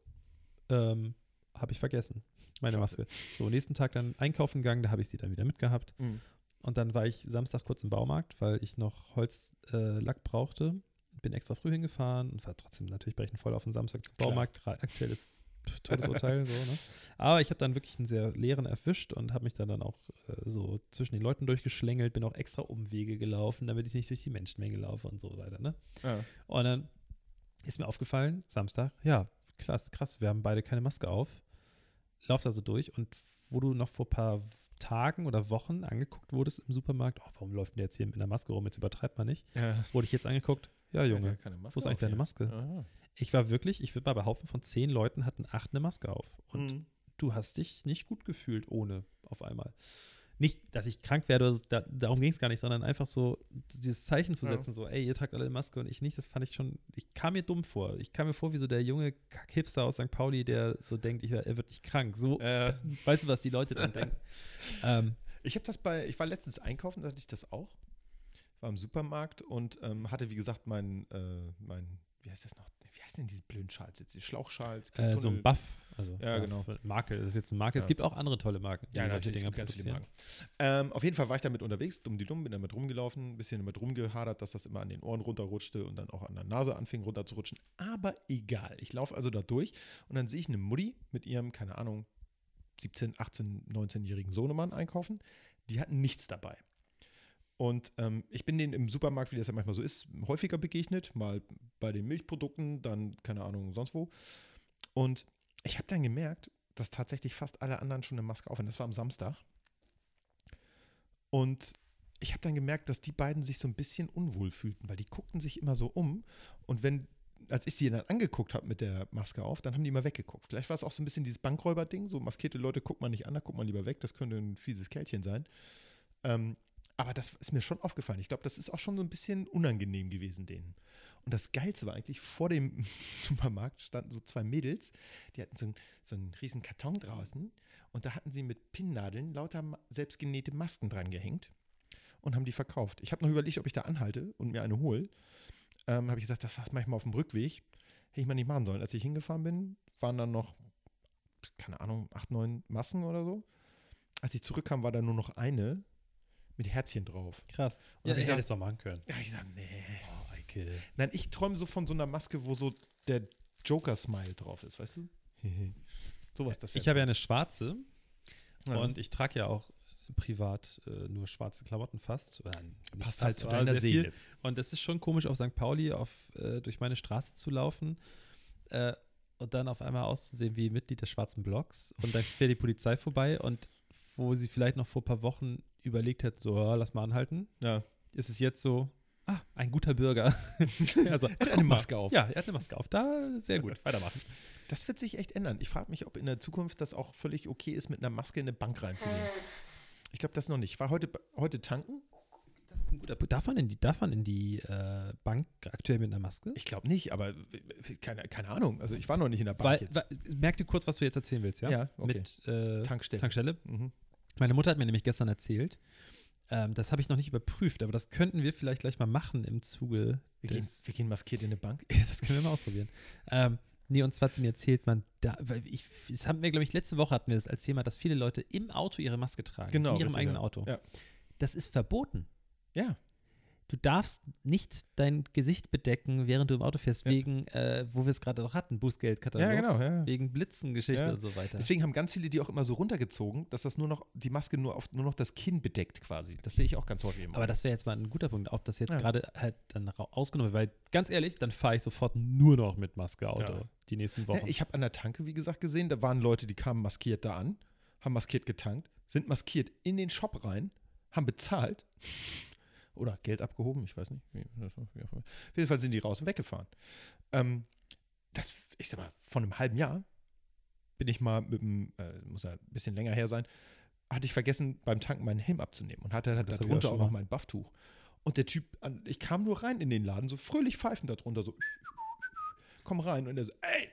ähm, habe ich vergessen, meine. Maske. So, nächsten Tag dann einkaufen gegangen, da habe ich sie dann wieder mitgehabt. Mhm. Und dann war ich Samstag kurz im Baumarkt, weil ich noch Holzlack äh, brauchte bin extra früh hingefahren und war trotzdem natürlich brechen voll auf den Samstag zum Baumarkt. Aktuell ist Todesurteil, so, ne? Aber ich habe dann wirklich einen sehr leeren erwischt und habe mich dann, dann auch äh, so zwischen den Leuten durchgeschlängelt, bin auch extra Umwege gelaufen, damit ich nicht durch die Menschenmenge laufe und so weiter, ne? Ja. Und dann ist mir aufgefallen, Samstag, ja, krass, krass, wir haben beide keine Maske auf. Lauf da so durch und wo du noch vor ein paar Tagen oder Wochen angeguckt wurdest im Supermarkt, oh, warum läuft denn der jetzt hier mit einer Maske rum? Jetzt übertreibt man nicht. Ja. Wurde ich jetzt angeguckt, ja, Junge, Maske wo ist eigentlich deine. Maske? Ah. Ich war wirklich, ich würde mal behaupten, von zehn Leuten hatten acht eine Maske auf. Und Mhm. du hast dich nicht gut gefühlt ohne auf einmal. Nicht, dass ich krank werde, da, darum ging es gar nicht, sondern einfach so dieses Zeichen zu Ja. setzen, so, ey, ihr tragt alle Maske und ich nicht, das fand ich schon, ich kam mir dumm vor. Ich kam mir vor wie so der junge Kack-Hipster aus St. Pauli, der so denkt, ich, er wird nicht krank. So, Äh, weißt du, was die Leute dann denken? Ähm, ich habe das bei, ich war letztens einkaufen, da hatte ich das auch. War im Supermarkt und ähm, hatte, wie gesagt, mein, äh, mein, wie heißt das noch? Wie heißt denn diese blöden Schals jetzt? Die Schlauchschals? äh, so ein Buff. Also, Ja, ja, genau. Marke, das ist jetzt eine Marke. Es Ja. gibt auch andere tolle Marken, die Ja, solche natürlich, es Dinger ganz viele. Marken. Ähm, auf jeden Fall war ich damit unterwegs, dumm die dumm, bin damit rumgelaufen, ein bisschen damit rumgehadert, dass das immer an den Ohren runterrutschte und dann auch an der Nase anfing runterzurutschen. Aber egal. Ich laufe also da durch und dann sehe ich eine Mutti mit ihrem, keine Ahnung, 17, 18, 19-jährigen Sohnemann einkaufen. Die hatten nichts dabei. Und ähm, ich bin denen im Supermarkt, wie das ja manchmal so ist, häufiger begegnet. Mal bei den Milchprodukten, dann, keine Ahnung, sonst wo. Und ich habe dann gemerkt, dass tatsächlich fast alle anderen schon eine Maske aufhaben. Das war am Samstag. Und ich habe dann gemerkt, dass die beiden sich so ein bisschen unwohl fühlten, weil die guckten sich immer so um. Und wenn, als ich sie dann angeguckt habe mit der Maske auf, dann haben die immer weggeguckt. Vielleicht war es auch so ein bisschen dieses Bankräuber-Ding. So maskierte Leute guckt man nicht an, da guckt man lieber weg. Das könnte ein fieses Kerlchen sein. Ähm, aber das ist mir schon aufgefallen. Ich glaube, das ist auch schon so ein bisschen unangenehm gewesen denen. Und das Geilste war eigentlich, vor dem Supermarkt standen so zwei Mädels, die hatten so einen, so einen riesen Karton draußen und da hatten sie mit Pinnnadeln lauter selbstgenähte Masken dran gehängt und haben die verkauft. Ich habe noch überlegt, ob ich da anhalte und mir eine hole. Ähm, habe ich gesagt, das hast manchmal auf dem Rückweg. Hätte ich mal nicht machen sollen. Als ich hingefahren bin, waren dann noch, keine Ahnung, acht, neun Massen oder so. Als ich zurückkam, war da nur noch eine mit Herzchen drauf. Krass. Und Ja, hab ich hätte es doch machen können. Ja, ich dachte, nee. Oh, Eike. Nein, ich träume so von so einer Maske, wo so der Joker-Smile drauf ist, weißt du? Sowas, das Ich habe ja eine schwarze Ja. und ich trage ja auch privat äh, nur schwarze Klamotten fast. Passt halt zu deiner sehr viel. Seele. Und das ist schon komisch, auf St. Pauli auf, äh, durch meine Straße zu laufen äh, und dann auf einmal auszusehen wie Mitglied des Schwarzen Blocks. Und dann fährt die Polizei vorbei und wo sie vielleicht noch vor ein paar Wochen überlegt hätte, so, ja, lass mal anhalten, Ja. ist es jetzt so, ah, ein guter Bürger. also, Er hat eine. Maske auf. Ja, er hat eine Maske auf. Da, sehr gut, weitermachen. Das wird sich echt ändern. Ich frage mich, ob in der Zukunft das auch völlig okay ist, mit einer Maske in eine Bank reinzugehen. Ich glaube das noch nicht. Ich war heute, heute tanken. Das ist ein guter Punkt. Darf man in die, darf man in die äh, Bank aktuell mit einer Maske? Ich glaube nicht, aber äh, keine, keine Ahnung. Also ich war noch nicht in der Bank Weil, jetzt. weil, merk dir kurz, was du jetzt erzählen willst, ja? Ja, okay. Mit äh, Tankstelle. Tankstelle. Mhm. Meine Mutter hat mir nämlich gestern erzählt, ähm, das habe ich noch nicht überprüft, aber das könnten wir vielleicht gleich mal machen im Zuge Wir, gehen, wir gehen maskiert in eine Bank. das können wir mal ausprobieren. Ähm, nee, und zwar hat sie mir erzählt, man da, weil ich, das haben wir, glaube ich, letzte Woche hatten wir das als Thema, dass viele Leute im Auto ihre Maske tragen. Genau, In ihrem richtig, eigenen ja. Auto. Ja. Das ist verboten. Ja. Du darfst nicht dein Gesicht bedecken, während du im Auto fährst, Ja. wegen, äh, wo wir es gerade noch hatten, Bußgeldkatalog. Ja, genau. Ja. Wegen Blitzengeschichte Ja. und so weiter. Deswegen haben ganz viele die auch immer so runtergezogen, dass das nur noch, die Maske nur auf nur noch das Kinn bedeckt quasi. Das sehe ich auch ganz häufig. im Aber das wäre jetzt mal ein guter Punkt, ob das jetzt gerade halt dann ausgenommen wird, weil ganz ehrlich, dann fahre ich sofort nur noch mit Maske Auto die nächsten Wochen. ich habe an der Tanke, wie gesagt, gesehen, da waren Leute, die kamen maskiert da an, haben maskiert getankt, sind maskiert in den Shop rein, haben bezahlt oder Geld abgehoben, ich weiß nicht. Auf jeden Fall sind die raus und weggefahren. Ähm, das, ich sag mal, von einem halben Jahr bin ich mal mit dem, äh, muss ja ein bisschen länger her sein, hatte ich vergessen, beim Tanken meinen Helm abzunehmen und hatte hab ich darunter auch noch mein Bufftuch. Und der Typ, ich kam nur rein in den Laden, so fröhlich pfeifend darunter, so komm rein und er so, ey,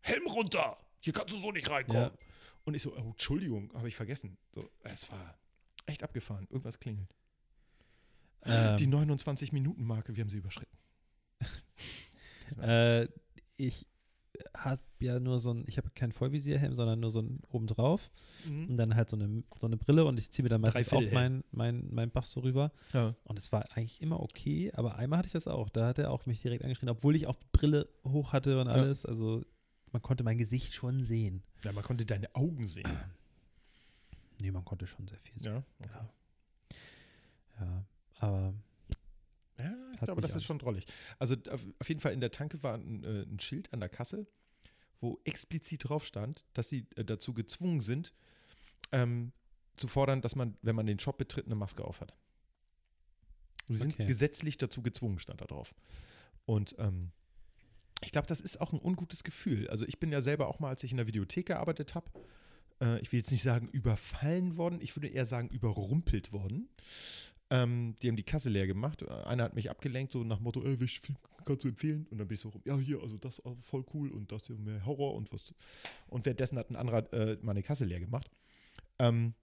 Helm runter, hier kannst du so nicht reinkommen. Ja. Und ich so, oh, Entschuldigung, habe ich vergessen. So, es war echt abgefahren, irgendwas klingelt. Ähm, Die 29-Minuten-Marke, wir haben sie überschritten. äh, ich habe ja nur so ein, ich habe keinen Vollvisierhelm, sondern nur so ein obendrauf und dann halt so eine, so eine Brille und ich ziehe mir dann meistens auch Dreiviertelhelm. mein, mein, mein Buff so rüber. Ja. Und es war eigentlich immer okay, aber einmal hatte ich das auch. Da hat er auch mich direkt angeschrien, obwohl ich auch Brille hoch hatte und Ja. alles. Also man konnte mein Gesicht schon sehen. Ja, man konnte deine Augen sehen. Nee, man konnte schon sehr viel sehen. Ja, okay. Ja. Ja, aber Ja, ich glaube, das ist auch. schon drollig. Also auf, auf jeden Fall in der Tanke war ein, äh, ein Schild an der Kasse, wo explizit drauf stand, dass sie äh, dazu gezwungen sind, ähm, zu fordern, dass man, wenn man den Shop betritt, eine Maske aufhat. Sie sind Okay. gesetzlich dazu gezwungen, stand da drauf. Und ähm, ich glaube, das ist auch ein ungutes Gefühl. Also ich bin ja selber auch mal, als ich in der Videothek gearbeitet habe, äh, ich will jetzt nicht sagen überfallen worden, ich würde eher sagen überrumpelt worden. Ähm, die haben die Kasse leer gemacht. Einer hat mich abgelenkt, so nach Motto, ey, welchen Film kannst du empfehlen? Und dann bin ich so, rum, ja, hier, also das auch voll cool und das hier mehr Horror und was. Und währenddessen hat ein anderer äh, meine Kasse leer gemacht. Ähm,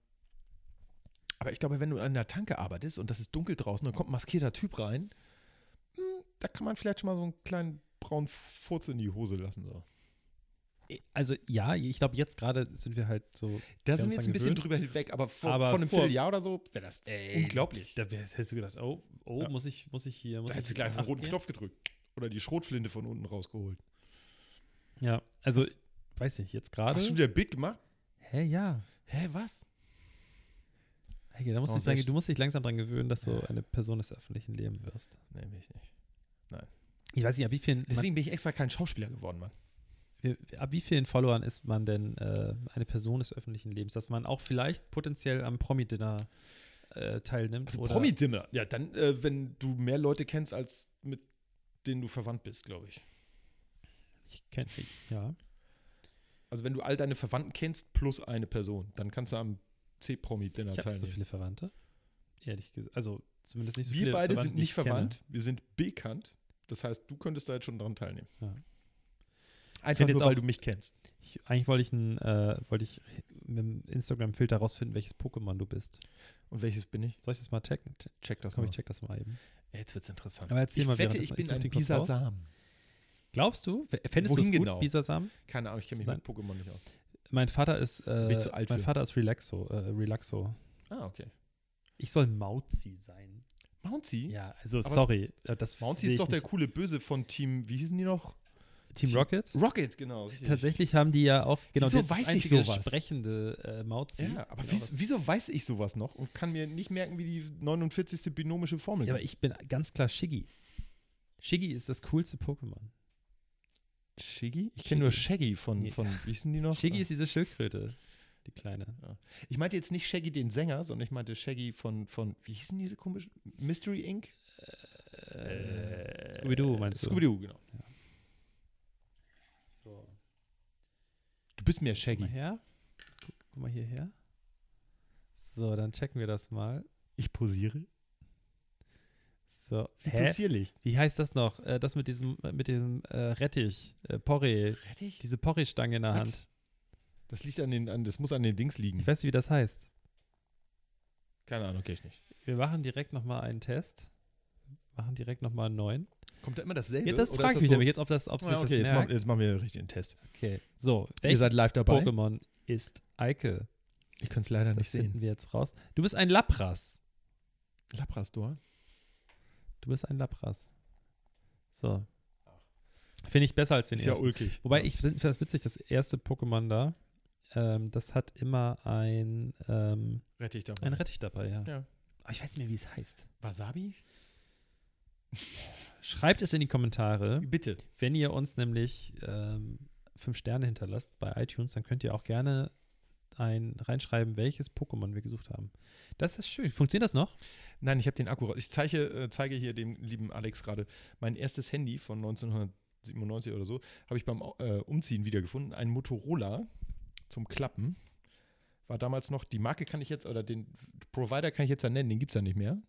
aber ich glaube, wenn du an der Tanke arbeitest und das ist dunkel draußen, dann kommt ein maskierter Typ rein, hm, da kann man vielleicht schon mal so einen kleinen braunen Furz in die Hose lassen. So. Also ja, ich glaube, jetzt gerade sind wir halt so. Da sind wir jetzt ein bisschen drüber hinweg, aber vor, Aber von einem Vierteljahr oder so wäre das unglaublich. Da hättest du gedacht, oh, oh, Ja. muss ich, muss ich hier. Muss Da hättest du gleich auf den roten? Knopf gedrückt. Oder die Schrotflinte von unten rausgeholt. Ja, also weiß ich, jetzt gerade. Hast du wieder ein Bild gemacht? Hä, ja. Hä, was? Hey, da musst Oh, du, dich du musst dich langsam dran gewöhnen, dass du eine Person des öffentlichen Lebens wirst. Nee, will ich nicht. Ich weiß nicht, ab wie vielen, man, Deswegen bin ich extra kein Schauspieler geworden, Mann. Ab wie vielen Followern ist man denn äh, eine Person des öffentlichen Lebens, dass man auch vielleicht potenziell am Promi-Dinner äh, teilnimmt? Also oder Promi-Dimmer. Ja, dann, äh, wenn du mehr Leute kennst, als mit denen du verwandt bist, glaube ich. Ich kenne ja. Also wenn du all deine Verwandten kennst, plus eine Person, dann kannst du am C-Promi-Dinner nicht so teilnehmen. viele Verwandte. Ehrlich gesagt. Also zumindest nicht so Wir viele beide Verwandte, sind nicht verwandt, wir sind bekannt. Das heißt, du könntest da jetzt schon dran teilnehmen. Ja. Einfach nur, weil du mich kennst. Ich, eigentlich wollte ich, ein, äh, wollte ich mit dem Instagram-Filter rausfinden, welches Pokémon du bist. Und welches bin ich? Soll ich das mal checken? Check das Komm, mal. ich check das mal eben. Jetzt wird's interessant. Aber erzähl ich mal, wette, ich bin such ein. Bisasam. Glaubst du? Fändest du es gut, genau? Bisasam? Keine Ahnung, ich kenne mich Sein- mit Pokémon nicht aus. Mein Vater ist, äh, bin ich zu alt mein für. Vater ist Relaxo, äh, Relaxo. Ah, okay. Ich soll Mauzi sein. Mounty? Ja, also Aber sorry, äh, das Mounty ist doch der coole Böse von Team, wie hießen die noch? Team Rocket. Rocket, genau. richtig. Tatsächlich haben die ja auch genau Wieso das weiß ich einzige sprechende äh, Mauzi. Ja, aber Genau, wies- das- wieso weiß ich sowas noch und kann mir nicht merken, wie die 49. binomische Formel Ja, aber ich bin ganz klar Shiggy. Shiggy ist das coolste Pokémon. Shiggy? Ich kenne nur Shaggy von, von, wie hießen die noch? Shiggy ist diese Schildkröte, die kleine. Ich meinte jetzt nicht Shaggy den Sänger, sondern ich meinte Shaggy von, von wie hießen diese komische? Mystery Inc.? Äh, Scooby-Doo meinst du? Scooby-Doo, genau. So. Du bist mehr Guck mal Shaggy. her. Guck, guck mal hierher. So, dann checken wir das mal. Ich posiere. So. Wie Hä? possierlich. Wie heißt das noch? Äh, das mit diesem, mit diesem äh, Rettich, äh, Porree, Rettich? diese Porree-Stange in der Was? Hand. Das liegt an den, an, das muss an den Dings liegen. Ich weiß nicht, wie das heißt. Keine Ahnung, kenn ich nicht. Wir machen direkt nochmal einen Test. Machen direkt nochmal einen neuen. Kommt da immer dasselbe? Jetzt das frage ich mich so- nämlich jetzt, ob das, ob Ah, sich okay, das jetzt machen, jetzt machen wir richtig einen Test. Okay, so. Ihr seid live dabei. Pokémon ist Eike? Ich kann es leider Das nicht finden sehen. wir jetzt raus. Du bist ein Lapras. Labrastor. Du bist ein Lapras. So. Finde ich besser als den Ist ja ersten. ulkig. Wobei Ja. ich finde das witzig, das erste Pokémon da, ähm, das hat immer ein, ähm, Rettich dabei. ein Rettich dabei, ja. Ja. Aber ich weiß nicht mehr, wie es heißt. Wasabi? Schreibt es in die Kommentare. Bitte. Wenn ihr uns nämlich ähm, fünf Sterne hinterlasst bei iTunes, dann könnt ihr auch gerne ein, reinschreiben, welches Pokémon wir gesucht haben. Das ist schön. Funktioniert das noch? Nein, ich habe den Akku raus. Ich zeige, äh, zeige hier dem lieben Alex gerade mein erstes Handy von 1997 oder so. Habe ich beim äh, Umziehen wiedergefunden. Ein Motorola zum Klappen. War damals noch, die Marke kann ich jetzt, oder den Provider kann ich jetzt ja nennen, den gibt es ja nicht mehr.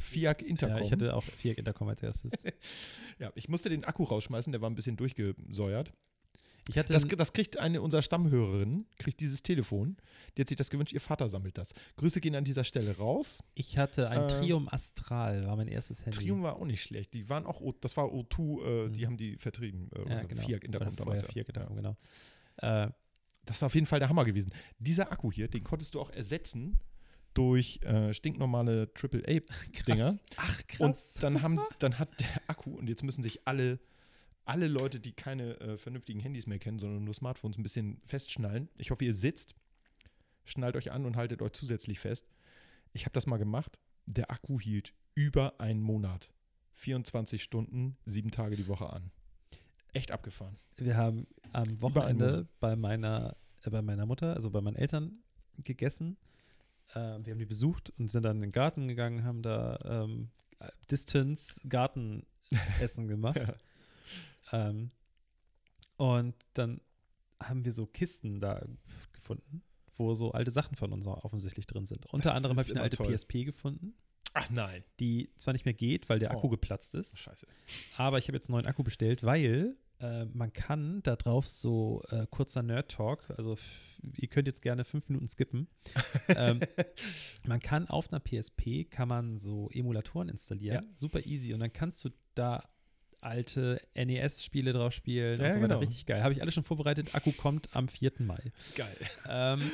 Fiat Intercom. Ja, ich hatte auch vier Intercom als erstes. Ja, ich musste den Akku rausschmeißen, der war ein bisschen durchgesäuert. Ich hatte Das, das kriegt eine unserer Stammhörerinnen, kriegt dieses Telefon. Die hat sich das gewünscht, ihr Vater sammelt das. Grüße gehen an dieser Stelle raus. ich hatte ein Äh, Trium Astral, war mein erstes Handy. Trium war auch nicht schlecht. Die waren auch, das war O2, äh, Mhm. die haben die vertrieben. Äh, ja, genau. Fiat Intercom damals. Fiat ja. Intercom, genau. Äh, Das ist auf jeden Fall der Hammer gewesen. Dieser Akku hier, den konntest du auch ersetzen durch äh, stinknormale AAA-Dinger. Ach, Und dann, haben, dann hat der Akku, und jetzt müssen sich alle alle Leute, die keine äh, vernünftigen Handys mehr kennen, sondern nur Smartphones, ein bisschen festschnallen. Ich hoffe, ihr sitzt, schnallt euch an und haltet euch zusätzlich fest. Ich habe das mal gemacht. Der Akku hielt über einen Monat. 24 Stunden, sieben Tage die Woche an. Echt abgefahren. Wir haben am Wochenende bei meiner, äh, bei meiner Mutter, also bei meinen Eltern, gegessen. Äh, wir haben die besucht und sind dann in den Garten gegangen, haben da ähm, Distance Gartenessen gemacht. ja. ähm, und dann haben wir so Kisten da gefunden, wo so alte Sachen von uns offensichtlich drin sind. Unter das anderem habe ich eine alte toll. PSP gefunden. Ach nein. Die zwar nicht mehr geht, weil der Akku oh. geplatzt ist. Scheiße. Aber ich habe jetzt einen neuen Akku bestellt, weil äh, man kann da drauf so äh, kurzer Nerd-Talk, also ihr könnt jetzt gerne fünf Minuten skippen. ähm, man kann auf einer PSP, kann man so Emulatoren installieren, ja. super easy. Und dann kannst du da alte NES-Spiele drauf spielen ja, und so weiter. Genau. Richtig geil. Habe ich alles schon vorbereitet. Akku kommt am 4. Mai. Geil. Ähm,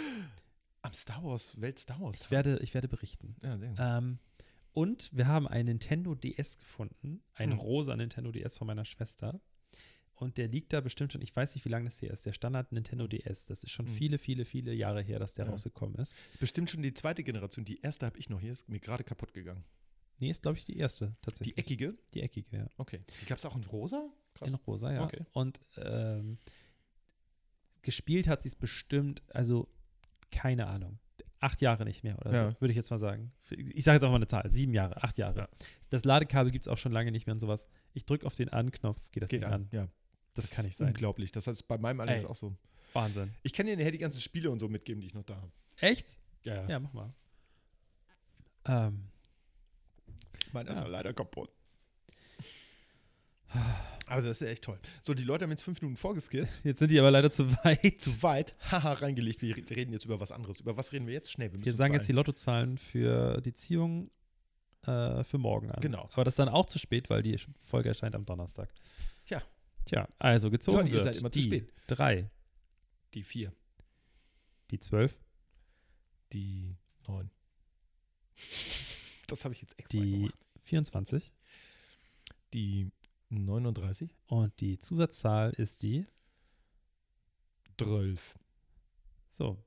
am Star Wars, Welt Star Wars. Ich werde, ich werde berichten. Ja, sehr gut. Ähm, und wir haben einen Nintendo DS gefunden, ein hm. rosa Nintendo DS von meiner Schwester. Und der liegt da bestimmt schon, ich weiß nicht, wie lange das hier ist, der Standard Nintendo DS. Das ist schon hm. viele, viele, viele Jahre her, dass der ja. rausgekommen ist. Bestimmt schon die zweite Generation. Die erste habe ich noch hier, ist mir gerade kaputt gegangen. Nee, ist, glaube ich, die erste tatsächlich. Die eckige? Die eckige, ja. Okay. Die gab es auch in rosa? Krass. In rosa, ja. Okay. Und ähm, gespielt hat sie es bestimmt, also keine Ahnung acht Jahre nicht mehr oder ja. so, würde ich jetzt mal sagen. Ich sage jetzt auch mal eine Zahl, sieben Jahre, acht Jahre. Ja. Das Ladekabel gibt es auch schon lange nicht mehr und sowas. Ich drücke auf den An-Knopf, geht das, geht an. an. Ja. Das, das kann nicht sein. Unglaublich. Das heißt bei meinem alles auch so. Wahnsinn. Ich kann dir nachher die ganzen Spiele und so mitgeben, die ich noch da habe. Echt? Ja, ja. Ja, mach mal. Ähm. Mein ist ja. leider kaputt. Also das ist ja echt toll. So, die Leute haben jetzt fünf Minuten vorgeskippt. Jetzt sind die aber leider zu weit. Zu weit. Haha, reingelegt. Wir reden jetzt über was anderes. Über was reden wir jetzt? Schnell. Wir, wir sagen jetzt die Lottozahlen für die Ziehung äh, für morgen an. Genau. Aber das ist dann auch zu spät, weil die Folge erscheint am Donnerstag. Tja. Tja, also gezogen ja, ihr wird seid immer die zu spät. drei. Die vier. Die zwölf. Die neun. Das habe ich jetzt extra Die gemacht. 24. Die 39. Und die Zusatzzahl ist die 12. So.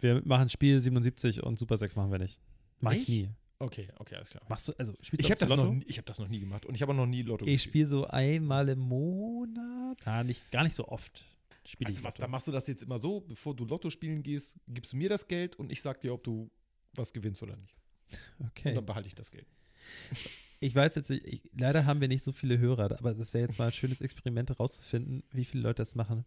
Wir machen Spiel 77 und Super 6 machen wir nicht. Mach ich, ich nie. Okay, okay, alles klar. Machst du, also spielst ich habe das, noch, hab das noch nie gemacht und ich habe noch nie Lotto Ich spiele so einmal im Monat. Ja, nicht, gar nicht so oft. Spiel also was, dann machst du das jetzt immer so, bevor du Lotto spielen gehst, gibst du mir das Geld und ich sag dir, ob du was gewinnst oder nicht. Okay. Und dann behalte ich das Geld. Ich weiß jetzt, ich, leider haben wir nicht so viele Hörer, aber das wäre jetzt mal ein schönes Experiment herauszufinden, wie viele Leute das machen.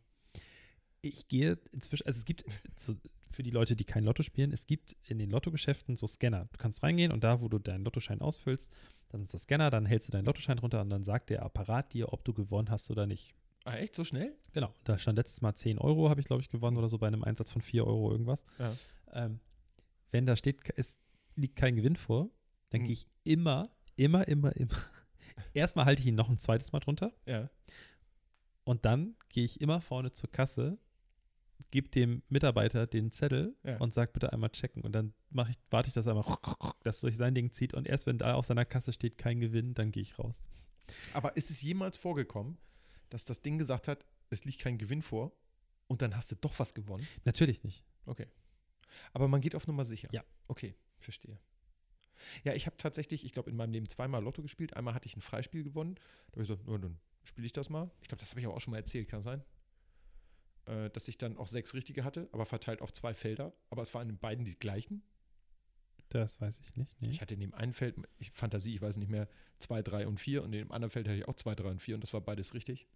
Ich gehe inzwischen, also es gibt so, für die Leute, die kein Lotto spielen, es gibt in den Lottogeschäften so Scanner. Du kannst reingehen und da, wo du deinen Lottoschein ausfüllst, dann ist so Scanner, dann hältst du deinen Lottoschein runter und dann sagt der Apparat dir, ob du gewonnen hast oder nicht. Ah, echt? So schnell? Genau. Da stand letztes Mal 10 Euro, habe ich, glaube ich, gewonnen oder so bei einem Einsatz von 4 Euro irgendwas. Ja. Ähm, wenn da steht, es liegt kein Gewinn vor, dann hm. gehe ich immer immer, immer, immer. Erstmal halte ich ihn noch ein zweites Mal drunter. Ja. Und dann gehe ich immer vorne zur Kasse, gebe dem Mitarbeiter den Zettel ja. und sage bitte einmal checken. Und dann ich, warte ich, dass er einmal das durch sein Ding zieht. Und erst wenn da auf seiner Kasse steht kein Gewinn, dann gehe ich raus. Aber ist es jemals vorgekommen, dass das Ding gesagt hat, es liegt kein Gewinn vor und dann hast du doch was gewonnen? Natürlich nicht. Okay. Aber man geht auf Nummer sicher. Ja. Okay, verstehe. Ja, ich habe tatsächlich, ich glaube, in meinem Leben zweimal Lotto gespielt. Einmal hatte ich ein Freispiel gewonnen. Da habe ich gesagt, so, dann spiele ich das mal. Ich glaube, das habe ich aber auch schon mal erzählt, kann sein. Äh, dass ich dann auch sechs richtige hatte, aber verteilt auf zwei Felder. Aber es waren in beiden die gleichen. Das weiß ich nicht. Nee. Ich hatte in dem einen Feld, ich, Fantasie, ich weiß nicht mehr, zwei, drei und vier. Und in dem anderen Feld hatte ich auch zwei, drei und vier. Und das war beides richtig.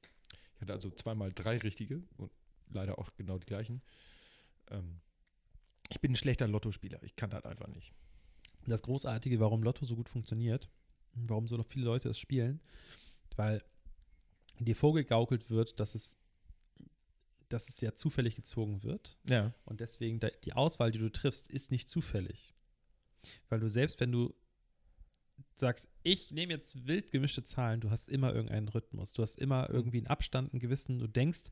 Ich hatte also zweimal drei richtige und leider auch genau die gleichen. Ähm, ich bin ein schlechter Lottospieler. Ich kann das einfach nicht das Großartige, warum Lotto so gut funktioniert, warum so noch viele Leute es spielen, weil dir vorgegaukelt wird, dass es, dass es ja zufällig gezogen wird. Ja. Und deswegen die Auswahl, die du triffst, ist nicht zufällig. Weil du selbst, wenn du sagst, ich nehme jetzt wild gemischte Zahlen, du hast immer irgendeinen Rhythmus, du hast immer mhm. irgendwie einen Abstand, einen gewissen, du denkst,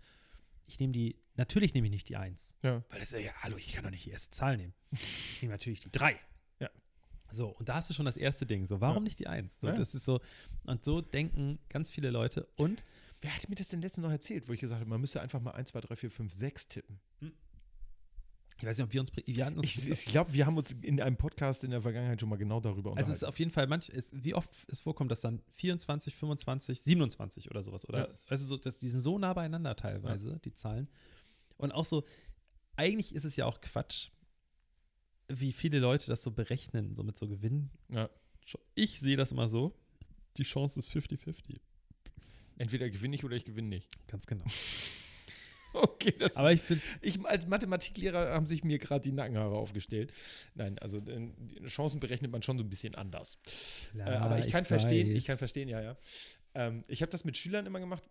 ich nehme die, natürlich nehme ich nicht die 1. Ja. Weil das ist ja, hallo, ich kann doch nicht die erste Zahl nehmen. Ich nehme natürlich die 3. Ja. So, und da hast du schon das erste Ding. So, warum Ja. nicht die Eins? So, Ja. Das ist so, und so denken ganz viele Leute. Und Wer hat mir das denn letztens noch erzählt, wo ich gesagt habe, man müsste einfach mal 1, 2, 3, 4, 5, 6 tippen? ich weiß nicht, ob wir uns, wir hatten uns Ich, ich glaube, wir haben uns in einem Podcast in der Vergangenheit schon mal genau darüber Also es ist unterhalten. auf jeden Fall manch, es, wie oft es vorkommt, dass dann 24, 25, 27 oder sowas oder Ja. du so, dass die sind so nah beieinander teilweise die Zahlen und auch so eigentlich ist es ja auch Quatsch, wie viele Leute das so berechnen, so mit so Gewinnen. Ja. Ich sehe das immer so, die Chance ist 50-50. Entweder gewinne ich oder ich gewinne nicht. Ganz genau. Okay, das Aber ich finde, Ich, als Mathematiklehrer haben sich mir gerade die Nackenhaare aufgestellt. Nein, also Chancen berechnet man schon so ein bisschen anders. äh, aber ich kann verstehen, ich kann verstehen, ja, ja. Ähm, ich habe das mit Schülern immer gemacht.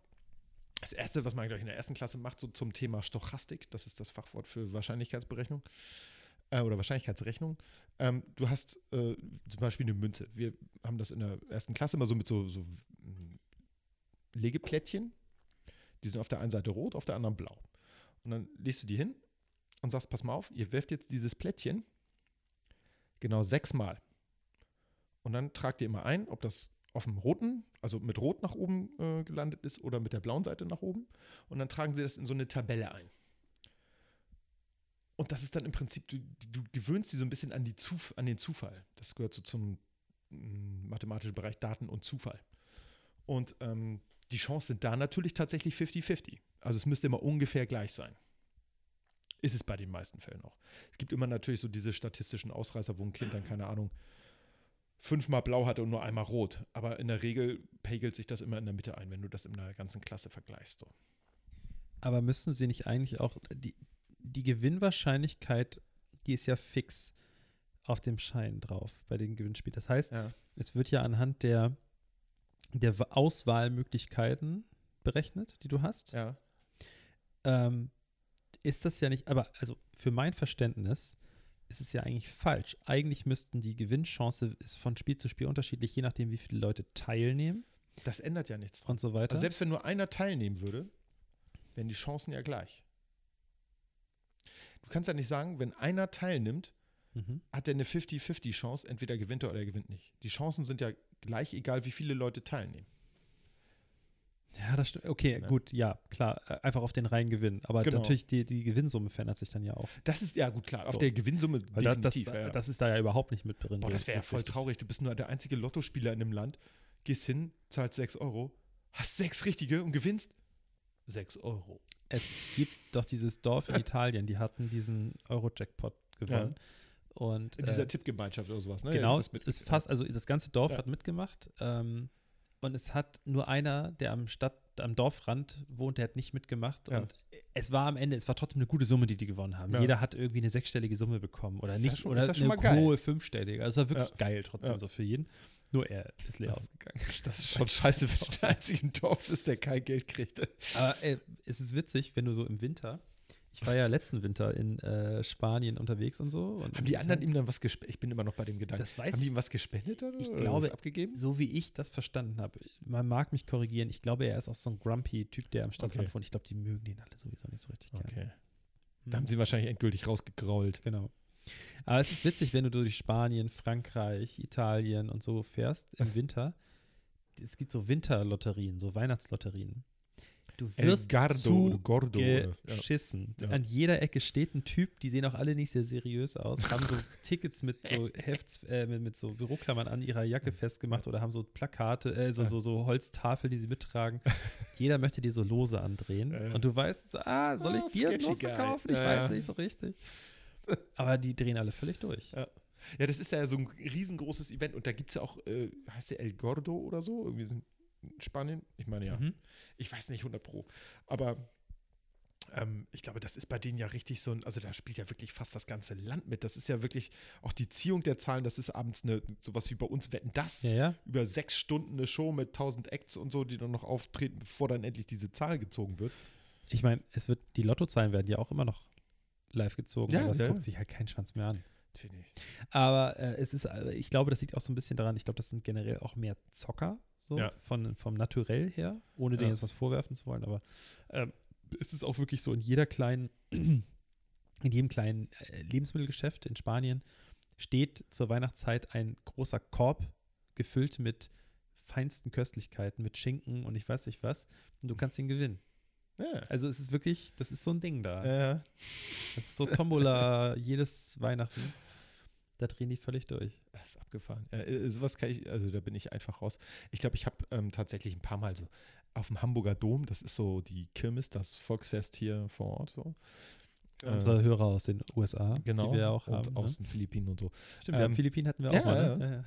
Das erste, was man gleich in der ersten Klasse macht, so zum Thema Stochastik, das ist das Fachwort für Wahrscheinlichkeitsberechnung äh, oder Wahrscheinlichkeitsrechnung. Ähm, du hast äh, zum Beispiel eine Münze. Wir haben das in der ersten Klasse immer so mit so, so Legeplättchen. Die sind auf der einen Seite rot, auf der anderen blau. Und dann legst du die hin und sagst, pass mal auf, ihr werft jetzt dieses Plättchen genau sechsmal. Und dann tragt ihr immer ein, ob das auf dem roten, also mit rot nach oben äh, gelandet ist oder mit der blauen Seite nach oben. Und dann tragen sie das in so eine Tabelle ein. Und das ist dann im Prinzip, du, du gewöhnst sie so ein bisschen an, die Zuf an den Zufall. Das gehört so zum mm, mathematischen Bereich Daten und Zufall. Und ähm, die Chancen sind da natürlich tatsächlich 50-50. Also es müsste immer ungefähr gleich sein. Ist es bei den meisten Fällen auch. Es gibt immer natürlich so diese statistischen Ausreißer, wo ein Kind dann, keine Ahnung, fünfmal blau hatte und nur einmal rot. Aber in der Regel pegelt sich das immer in der Mitte ein, wenn du das in der ganzen Klasse vergleichst. So. aber müssen sie nicht eigentlich auch die, die Gewinnwahrscheinlichkeit, die ist ja fix auf dem Schein drauf bei den Gewinnspielen. Das heißt, Ja. es wird ja anhand der, der Wa- Auswahlmöglichkeiten berechnet, die du hast. Ja. Ähm, ist das ja nicht, aber also für mein Verständnis ist es ja eigentlich falsch. Eigentlich müssten die Gewinnchance ist von Spiel zu Spiel unterschiedlich, je nachdem, wie viele Leute teilnehmen Das ändert ja nichts dran. und so weiter. Also selbst wenn nur einer teilnehmen würde, wären die Chancen ja gleich. Du kannst ja nicht sagen, wenn einer teilnimmt, mhm. hat er eine 50-50 Chance, entweder gewinnt er oder er gewinnt nicht. Die Chancen sind ja gleich, egal wie viele Leute teilnehmen. Ja, das stimmt. Okay, Ja. gut, ja, klar. äh, Einfach auf den reinen Gewinn. Aber Genau. natürlich, die, die Gewinnsumme verändert sich dann ja auch. Das ist ja gut klar, auf So. der Gewinnsumme Weil da, das, definitiv. ja, ja. das ist da ja überhaupt nicht mit drin. Boah, das wäre ja voll traurig. Du bist nur der einzige Lottospieler in dem Land, gehst hin, zahlst 6 Euro, hast sechs richtige und gewinnst 6 Euro. Es gibt doch dieses Dorf in Italien, die hatten diesen Euro-Jackpot gewonnen. Und In dieser äh, Tippgemeinschaft oder sowas, ne? genau, das mit- ist fast, also das ganze Dorf Ja. hat mitgemacht. Ähm, und es hat nur einer, der am Stadt, am Dorfrand wohnt, der hat nicht mitgemacht. Ja. Und es war am Ende, es war trotzdem eine gute Summe, die die gewonnen haben. Ja. Jeder hat irgendwie eine sechsstellige Summe bekommen oder Das ja nicht schon- oder ja eine hohe fünfstellige. Also es war wirklich Ja. geil trotzdem Ja. so für jeden. Nur er ist leer Ja. ausgegangen. Das ist schon scheiße, wenn du der einzige im Dorf ist, der kein Geld kriegt. Aber äh, es ist witzig, wenn du so im Winter, ich war ja letzten Winter in äh, Spanien unterwegs und so. Und Haben die anderen ihm dann was gespendet? Ich bin immer noch bei dem Gedanken. Das weiß Haben die ich- ihm was gespendet oder, Ich oder glaube- was abgegeben? so wie ich das verstanden habe, man mag mich korrigieren, ich glaube, er ist auch so ein grumpy Typ, der am Stadtrand Okay. wohnt. Ich glaube, die mögen den alle sowieso nicht so richtig gerne. Okay. Hm. Da haben sie wahrscheinlich endgültig rausgegrault. Genau. Aber es ist witzig, wenn du durch Spanien, Frankreich, Italien und so fährst im Winter. Es gibt so Winterlotterien, so Weihnachtslotterien. Du wirst Gardo, zu Gordo. Geschissen. Ja. An jeder Ecke steht ein Typ, die sehen auch alle nicht sehr seriös aus, haben so Tickets mit so Hefts, äh, mit, mit so Büroklammern an ihrer Jacke festgemacht oder haben so Plakate, äh, so, so, so Holztafeln, die sie mittragen. Jeder möchte dir so Lose andrehen. Ja. Und du weißt, ah, soll ich dir ein sketchy Los verkaufen? Ich weiß nicht so richtig. Aber die drehen alle völlig durch. Ja. Ja, das ist ja so ein riesengroßes Event und da gibt es ja auch, äh, heißt der El Gordo oder so? Irgendwie so in Spanien? Ich meine ja. Mhm. Ich weiß nicht 100 Pro. Aber ähm, ich glaube, das ist bei denen ja richtig so ein, also da spielt ja wirklich fast das ganze Land mit. Das ist ja wirklich auch die Ziehung der Zahlen, das ist abends eine, sowas wie bei uns Wetten, das. Ja, ja. Über sechs Stunden eine Show mit 1000 Acts und so, die dann noch auftreten, bevor dann endlich diese Zahl gezogen wird. Ich meine, es wird, die Lottozahlen werden ja auch immer noch live gezogen, Ja, aber es ja. guckt sich halt kein Schwanz mehr an. Finde ich. Aber äh, es ist, äh, ich glaube, das liegt auch so ein bisschen daran, ich glaube, das sind generell auch mehr Zocker, so Ja. von, vom Naturell her, ohne denen Ja. jetzt was vorwerfen zu wollen, aber ähm, es ist auch wirklich so in jeder kleinen, in jedem kleinen äh, Lebensmittelgeschäft in Spanien steht zur Weihnachtszeit ein großer Korb gefüllt mit feinsten Köstlichkeiten, mit Schinken und ich weiß nicht was. Und du kannst ihn gewinnen. Ja. Also es ist wirklich, das ist so ein Ding da. Ja. Das ist so Tombola jedes Weihnachten. Da drehen die völlig durch. Das ist abgefahren. Äh, sowas kann ich, also da bin ich einfach raus. Ich glaube, ich habe ähm, tatsächlich ein paar Mal so auf dem Hamburger Dom, das ist so die Kirmes, das Volksfest hier vor Ort. So. Unsere Hörer aus den USA, genau, die wir auch und haben. ne? aus den Philippinen und so. Stimmt, ähm, Philippinen hatten wir auch ja, mal. Ne? ja. Ja, ja.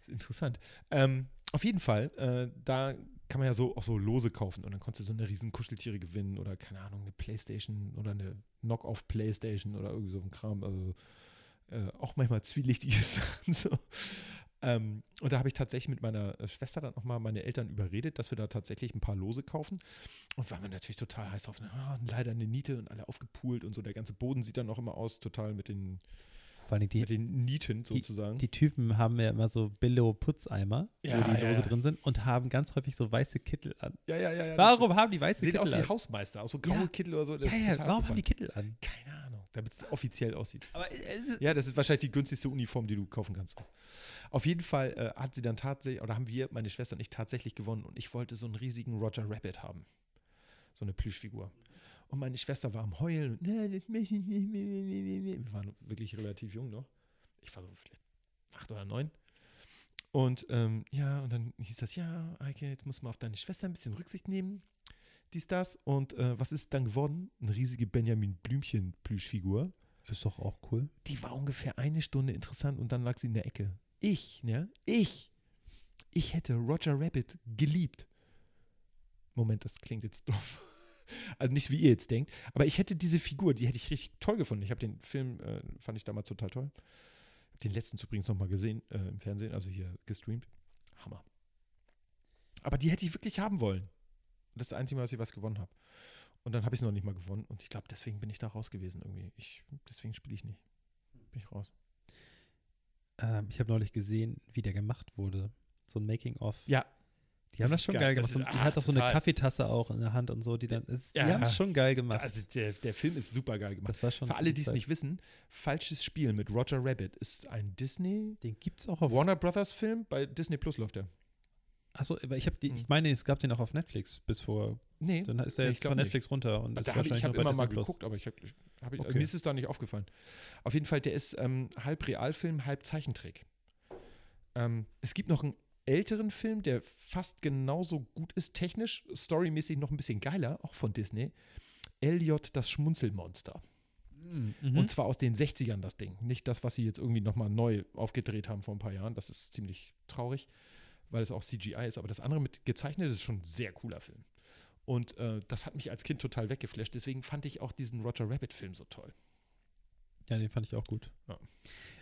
ist interessant. Ähm, auf jeden Fall, äh, da kann man ja so auch so Lose kaufen und dann konntest du so eine riesen Kuscheltiere gewinnen oder keine Ahnung, eine Playstation oder eine Knock-off Playstation oder irgendwie so ein Kram. Also äh, auch manchmal zwielichtige Sachen so. Ähm, und da habe ich tatsächlich mit meiner äh, Schwester dann auch mal meine Eltern überredet, dass wir da tatsächlich ein paar Lose kaufen. Und waren wir natürlich total heiß drauf. Ah, leider eine Niete und alle aufgepult und so. Der ganze Boden sieht dann auch immer aus, total mit den, Vor allem die, mit den Nieten sozusagen. die Typen haben ja immer so Billo-Putzeimer, Ja, wo die Lose ja. drin sind und haben ganz häufig so weiße Kittel an. ja, ja, ja. ja. Warum haben die weiße Sehen aus Kittel wie an? Hausmeister, aus so graue. Kittel oder so. Ja, ja, warum haben die. Kittel an? Keine Ahnung, damit es offiziell aussieht. Aber es ist, Ja, das ist wahrscheinlich die günstigste Uniform, die du kaufen kannst. Auf jeden Fall äh, hat sie dann tatsächlich, oder haben wir, meine Schwester und ich, tatsächlich gewonnen und ich wollte so einen riesigen Roger Rabbit haben. So eine Plüschfigur. Und meine Schwester war am Heulen. Wir waren wirklich relativ jung noch. Ich war so vielleicht acht oder neun. Und ähm, ja, und dann hieß das, ja, Eike, jetzt muss man auf deine Schwester ein bisschen Rücksicht nehmen. Dies, das. Und äh, was ist dann geworden? Eine riesige Benjamin Blümchen-Plüschfigur. ist doch auch cool. Die war ungefähr eine Stunde interessant und dann lag sie in der Ecke. Ich, ne? Ich. Ich hätte Roger Rabbit geliebt. Moment, das klingt jetzt doof. Also nicht wie ihr jetzt denkt, aber ich hätte diese Figur, die hätte ich richtig toll gefunden. Ich habe den Film, äh, fand ich damals total toll. Den letzten übrigens nochmal gesehen äh, im Fernsehen, also hier gestreamt. Hammer. Aber die hätte ich wirklich haben wollen. Das ist das Einzige, Mal, dass ich was gewonnen habe. Und dann habe ich es noch nicht mal gewonnen. Und ich glaube, deswegen bin ich da raus gewesen irgendwie. Ich, deswegen spiele ich nicht. Bin ich raus. Ähm, ich habe neulich gesehen, wie der gemacht wurde. So ein Making-of. Ja. Die haben das, schon geil, gemacht. Das ist- Und ah, hat auch so eine total. Kaffeetasse auch in der Hand und so, die dann ist, Ja. Die haben es schon geil gemacht. Also der, der Film ist super geil gemacht. das war schon Für alle, die es nicht wissen, Falsches Spiel mit Roger Rabbit ist ein Disney Den gibt es auch auf. Warner Brothers Film. Bei Disney Plus läuft der. Achso, aber ich habe die, Hm. ich meine, es gab den auch auf Netflix bis vor. Nee. Dann ist er Nee, jetzt ich von Netflix runter und ist Also ich wahrscheinlich ich habe nur bei immer mal Plus. geguckt, aber ich hab, ich, hab ich, also Okay. mir ist es da nicht aufgefallen. Auf jeden Fall, der ist ähm, halb Realfilm, halb Zeichentrick. Ähm, es gibt noch einen älteren Film, der fast genauso gut ist, technisch, storymäßig noch ein bisschen geiler, auch von Disney. Elliot, das Schmunzelmonster. Mhm. Und zwar aus den 60ern das Ding. Nicht das, was sie jetzt irgendwie nochmal neu aufgedreht haben vor ein paar Jahren. Das ist ziemlich traurig, weil es auch CGI ist. Aber das andere mit gezeichnet ist schon ein sehr cooler Film. Und äh, das hat mich als Kind total weggeflasht. Deswegen fand ich auch diesen Roger Rabbit-Film so toll. Ja, den fand ich auch gut. Ja.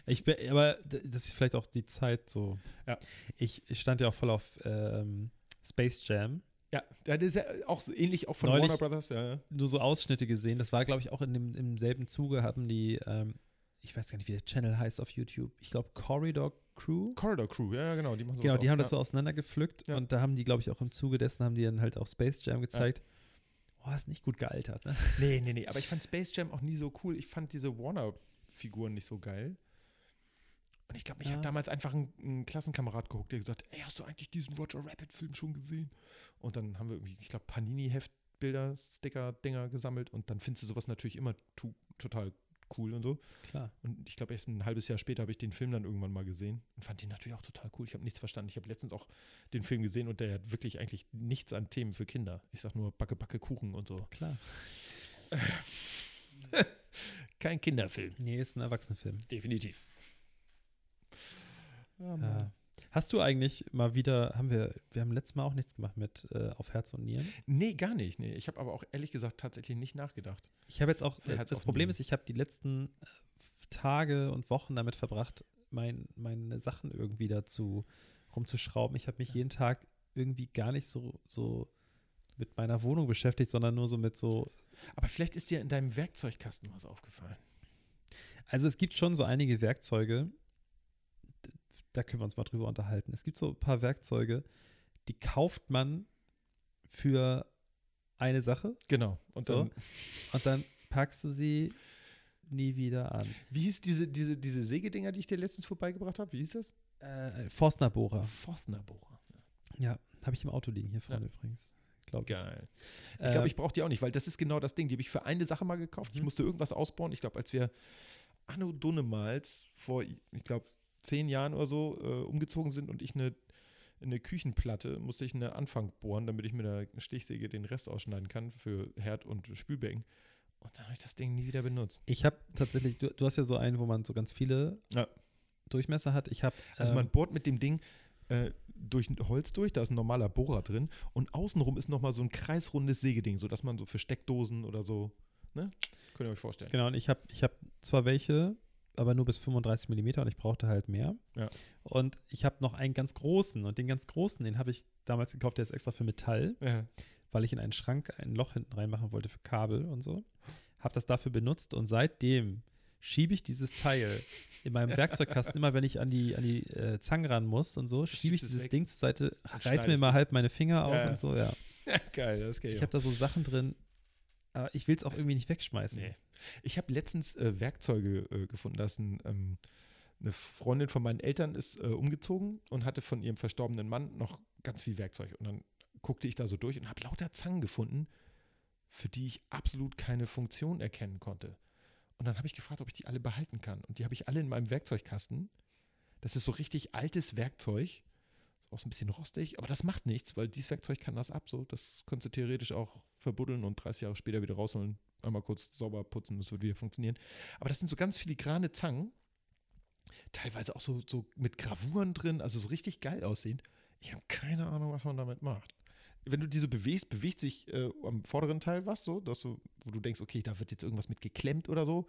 Ich bin, aber das ist vielleicht auch die Zeit so. Ja. Ich, ich stand ja auch voll auf ähm, Space Jam. Ja, das ist ja auch so ähnlich auch von Neulich- Warner Brothers. Ja, ja. Nur so Ausschnitte gesehen. Das war, glaube ich, auch in dem, im selben Zuge haben die, ähm, ich weiß gar nicht, wie der Channel heißt auf YouTube. Ich glaube, Corridor Crew. Corridor Crew, ja, ja, genau. Die Genau, die auch. haben das ja. so auseinandergepflückt Ja. und da haben die, glaube ich, auch im Zuge dessen haben die dann halt auch Space Jam gezeigt. Oh, ist nicht gut gealtert, ne? Nee, nee, nee. Aber ich fand Space Jam auch nie so cool. Ich fand diese Warner-Figuren nicht so geil. Und ich glaube, mich Ja. hat damals einfach ein, ein Klassenkamerad geguckt, der gesagt ey, hast du eigentlich diesen Roger Rabbit-Film schon gesehen? Und dann haben wir irgendwie, ich glaube, Panini-Heftbilder, Sticker, Dinger gesammelt und dann findest du sowas natürlich immer total cool und so. Klar. Und ich glaube, erst ein halbes Jahr später habe ich den Film dann irgendwann mal gesehen und fand ihn natürlich auch total cool. Ich habe nichts verstanden. Ich habe letztens auch den Film gesehen und der hat wirklich eigentlich nichts an Themen für Kinder. Ich sag nur Backe, Backe, Kuchen und so. Klar. Kein Kinderfilm. Nee, ist ein Erwachsenenfilm. Definitiv. Ja, Ja. Hast du eigentlich mal wieder, haben wir, wir haben letztes Mal auch nichts gemacht mit äh, auf Herz und Nieren. Nee, gar nicht. Nee. Ich habe aber auch ehrlich gesagt tatsächlich nicht nachgedacht. Ich habe jetzt auch, hat's das Problem Leben? ist, ich habe die letzten äh, Tage und Wochen damit verbracht, mein, meine Sachen irgendwie dazu rumzuschrauben. Ich habe mich jeden Tag irgendwie gar nicht so, so mit meiner Wohnung beschäftigt, sondern nur so mit so, Aber vielleicht ist dir in deinem Werkzeugkasten was aufgefallen. also es gibt schon so einige Werkzeuge, da können wir uns mal drüber unterhalten. Es gibt so ein paar Werkzeuge, die kauft man für eine Sache Genau. Und So. dann, und dann packst du sie nie wieder an. Wie hieß diese, diese, diese Sägedinger, die ich dir letztens vorbeigebracht habe? Wie hieß das? Äh, Forstner-Bohrer. Forstner-Bohrer. Ja, habe ich im Auto liegen hier vorne Ja. übrigens. Glaub ich. Geil. Ich glaube, Äh, ich brauche die auch nicht, weil das ist genau das Ding. Die habe ich für eine Sache mal gekauft. Ich Mhm. musste irgendwas ausbauen. Ich glaube, als wir Anno Dunnemals vor, ich glaube, zehn Jahren oder so äh, umgezogen sind und ich eine, eine Küchenplatte, musste ich eine Anfang bohren, damit ich mit der Stichsäge den Rest ausschneiden kann für Herd und Spülbecken. Und dann habe ich das Ding nie wieder benutzt. Ich habe tatsächlich, du, du hast ja so einen, wo man so ganz viele Ja. Durchmesser hat. Ich habe. Also ähm, man bohrt mit dem Ding äh, durch Holz durch, da ist ein normaler Bohrer drin und außenrum ist nochmal so ein kreisrundes Sägeding, sodass man so für Steckdosen oder so, ne? Könnt ihr euch vorstellen. Genau, und ich habe ich hab zwar welche, aber nur bis 35 mm und ich brauchte halt mehr. Ja. Und ich habe noch einen ganz großen und den ganz großen, den habe ich damals gekauft, der ist extra für Metall, Ja. weil ich in einen Schrank ein Loch hinten reinmachen wollte für Kabel und so. Habe das dafür benutzt und seitdem schiebe ich dieses Teil in meinem Werkzeugkasten, immer wenn ich an die, an die äh, Zangen ran muss und so, schiebe ich dieses weg. Ding zur Seite, reiß schneidest mir mal halb meine Finger auf ja. und so, ja. Geil, das geht Ich habe da so Sachen drin, aber ich will es auch irgendwie nicht wegschmeißen. Nee. Ich habe letztens äh, Werkzeuge äh, gefunden lassen. Ähm, eine Freundin von meinen Eltern ist äh, umgezogen und hatte von ihrem verstorbenen Mann noch ganz viel Werkzeug. Und dann guckte ich da so durch und habe lauter Zangen gefunden, für die ich absolut keine Funktion erkennen konnte. Und dann habe ich gefragt, ob ich die alle behalten kann. Und die habe ich alle in meinem Werkzeugkasten. Das ist so richtig altes Werkzeug. Ist auch so ein bisschen rostig, aber das macht nichts, weil dieses Werkzeug kann das ab. So, das könntest du theoretisch auch verbuddeln und 30 Jahre später wieder rausholen. Einmal kurz sauber putzen, das wird wieder funktionieren. Aber das sind so ganz filigrane Zangen. Teilweise auch so, so mit Gravuren drin, also so richtig geil aussehen. Ich habe keine Ahnung, was man damit macht. Wenn du diese bewegst, bewegt sich äh, am vorderen Teil was so, dass du, wo du denkst, okay, da wird jetzt irgendwas mit geklemmt oder so.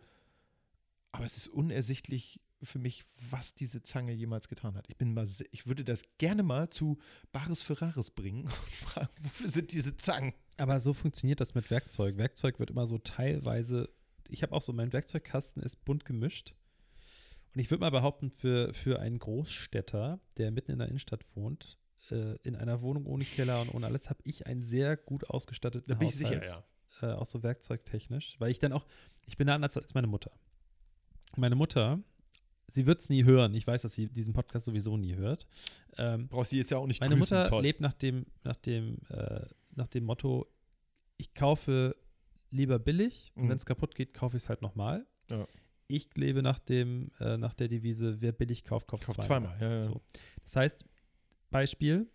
Aber es ist unersichtlich für mich, was diese Zange jemals getan hat. Ich bin mal, ich würde das gerne mal zu Bares Ferraris bringen und fragen, wofür sind diese Zangen? Aber so funktioniert das mit Werkzeug. Werkzeug wird immer so teilweise. Ich habe auch so, mein Werkzeugkasten ist bunt gemischt. Und ich würde mal behaupten, für, für einen Großstädter, der mitten in der Innenstadt wohnt, äh, in einer Wohnung ohne Keller und ohne alles, habe ich einen sehr gut ausgestatteten Da bin ich Haushalt, sicher, ja. äh, auch so werkzeugtechnisch. Weil ich dann auch, ich bin da anders als meine Mutter. Meine Mutter, sie wird es nie hören. Ich weiß, dass sie diesen Podcast sowieso nie hört. Ähm, Brauchst du jetzt ja auch nicht meine grüßen, Mutter toll. lebt nach dem, nach dem, äh, nach dem Motto, ich kaufe lieber billig und Mhm. wenn es kaputt geht, kaufe ich es halt nochmal. Ja. Ich lebe nach dem, äh, nach der Devise, wer billig kauft, kauft, Kauft zweimal. zweimal, ja, ja. So. Das heißt, Beispiel,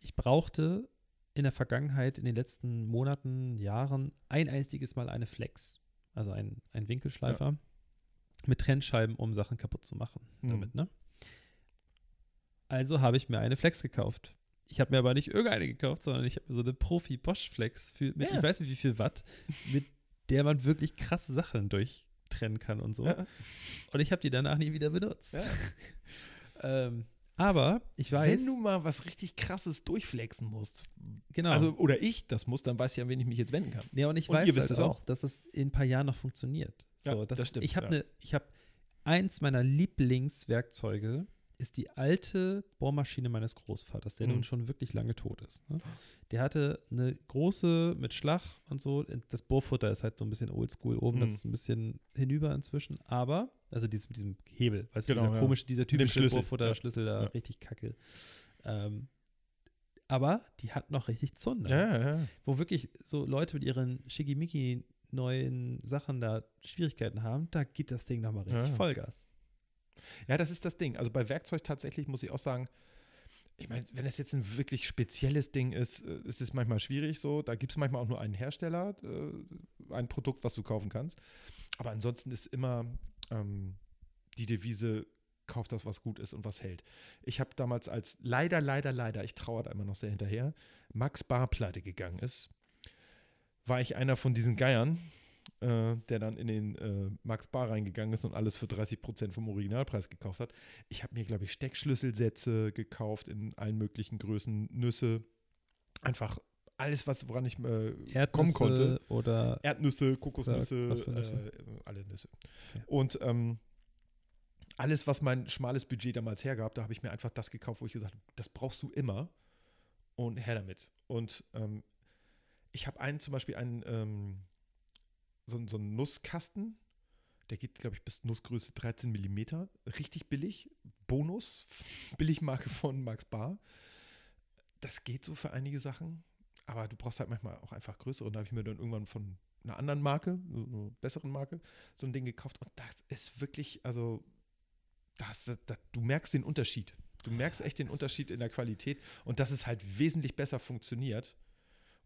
ich brauchte in der Vergangenheit, in den letzten Monaten, Jahren, ein einziges Mal eine Flex, also ein, ein Winkelschleifer mit Trennscheiben, um Sachen kaputt zu machen Mhm. damit, ne? Also habe ich mir eine Flex gekauft. Ich habe mir aber nicht irgendeine gekauft, sondern ich habe mir so eine Profi-Bosch-Flex für, mit, Ja. ich weiß nicht wie viel Watt, mit der man wirklich krasse Sachen durchtrennen kann und so. Ja. Und ich habe die danach nie wieder benutzt. Ja. ähm, aber ich weiß, Wenn du mal was richtig krasses durchflexen musst, genau. also oder ich das muss, dann weiß ich, an wen ich mich jetzt wenden kann. Ja, und ich Und weiß ihr wisst halt es auch, dass es in ein paar Jahren noch funktioniert. So, Ja, das, das stimmt, Ich habe ja. ne, ich habe eins meiner Lieblingswerkzeuge ist die alte Bohrmaschine meines Großvaters, der Mhm. nun schon wirklich lange tot ist. Ne? Der hatte eine große mit Schlag und so. Das Bohrfutter ist halt so ein bisschen oldschool oben, das Mhm. ist ein bisschen hinüber inzwischen, aber, also dieses mit diesem Hebel, weißt du, Genau, dieser ja. komische, dieser typische Schlüssel, Bohrfutter-Schlüssel da, Ja. richtig kacke. Ähm, aber die hat noch richtig Zunder Ja, ja. wo wirklich so Leute mit ihren schickimicki neuen Sachen da Schwierigkeiten haben, da gibt das Ding nochmal richtig Ja. Vollgas. Ja, das ist das Ding. Also bei Werkzeug tatsächlich muss ich auch sagen, ich meine, wenn es jetzt ein wirklich spezielles Ding ist, äh, ist es manchmal schwierig so. Da gibt es manchmal auch nur einen Hersteller, äh, ein Produkt, was du kaufen kannst. Aber ansonsten ist immer ähm, die Devise, kauf das, was gut ist und was hält. Ich habe damals als leider, leider, leider, ich trauere da immer noch sehr hinterher, Max Bar pleite gegangen ist, war ich einer von diesen Geiern, äh, der dann in den äh, Max Bar reingegangen ist und alles für 30 Prozent vom Originalpreis gekauft hat. Ich habe mir, glaube ich, Steckschlüsselsätze gekauft in allen möglichen Größen, Nüsse, einfach alles, was woran ich äh, Erdnüsse kommen konnte. oder Erdnüsse, Kokosnüsse, für Nüsse? Äh, alle Nüsse. Okay. Und ähm, alles, was mein schmales Budget damals hergab, da habe ich mir einfach das gekauft, wo ich gesagt habe, das brauchst du immer und her damit. Und ähm, ich habe einen zum Beispiel einen ähm, so, so einen Nusskasten. Der geht, glaube ich, bis Nussgröße 13 mm. Richtig billig. Bonus. Billigmarke von Max Bar. Das geht so für einige Sachen. Aber du brauchst halt manchmal auch einfach größere. Und da habe ich mir dann irgendwann von einer anderen Marke, einer besseren Marke, so ein Ding gekauft. Und das ist wirklich, also, das, das, das, du merkst den Unterschied. Du merkst echt den das Unterschied in der Qualität und dass es halt wesentlich besser funktioniert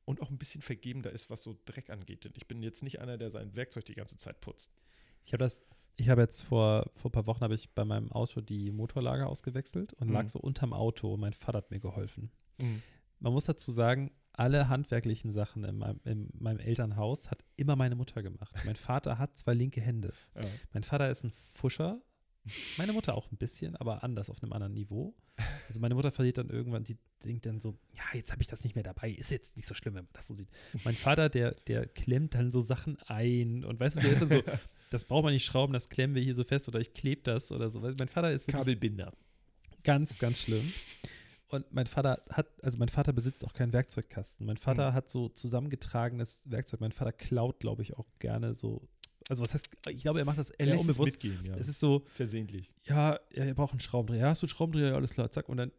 und auch ein bisschen vergebender ist, was so Dreck angeht. Denn ich bin jetzt nicht einer, der sein Werkzeug die ganze Zeit putzt. Ich habe das, ich habe jetzt vor, vor ein paar Wochen habe ich bei meinem Auto die Motorlage ausgewechselt und mhm. lag so unterm Auto und mein Vater hat mir geholfen. Mhm. Man muss dazu sagen, alle handwerklichen Sachen in meinem, in meinem, Elternhaus hat immer meine Mutter gemacht. Mein Vater hat zwei linke Hände. Ja. Mein Vater ist ein Fuscher meine Mutter auch ein bisschen, aber anders auf einem anderen Niveau. Also meine Mutter verliert dann irgendwann, die denkt dann so, ja, jetzt habe ich das nicht mehr dabei. Ist jetzt nicht so schlimm, wenn man das so sieht. Mein Vater, der, der klemmt dann so Sachen ein und weißt du, der ist dann so, das braucht man nicht schrauben, das klemmen wir hier so fest oder ich klebe das oder so. Mein Vater ist Kabelbinder. Ganz, ganz schlimm. Und mein Vater hat, also mein Vater besitzt auch keinen Werkzeugkasten. Mein Vater mhm. hat so zusammengetragenes Werkzeug. Mein Vater klaut, glaube ich, auch gerne so also was heißt, ich glaube, er macht das er lässt unbewusst. Es, mitgehen, ja. es ist so. Versehentlich. Ja, er braucht einen Schraubendreher. Ja, hast du einen Schraubendreher? Ja, alles klar, zack. Und dann,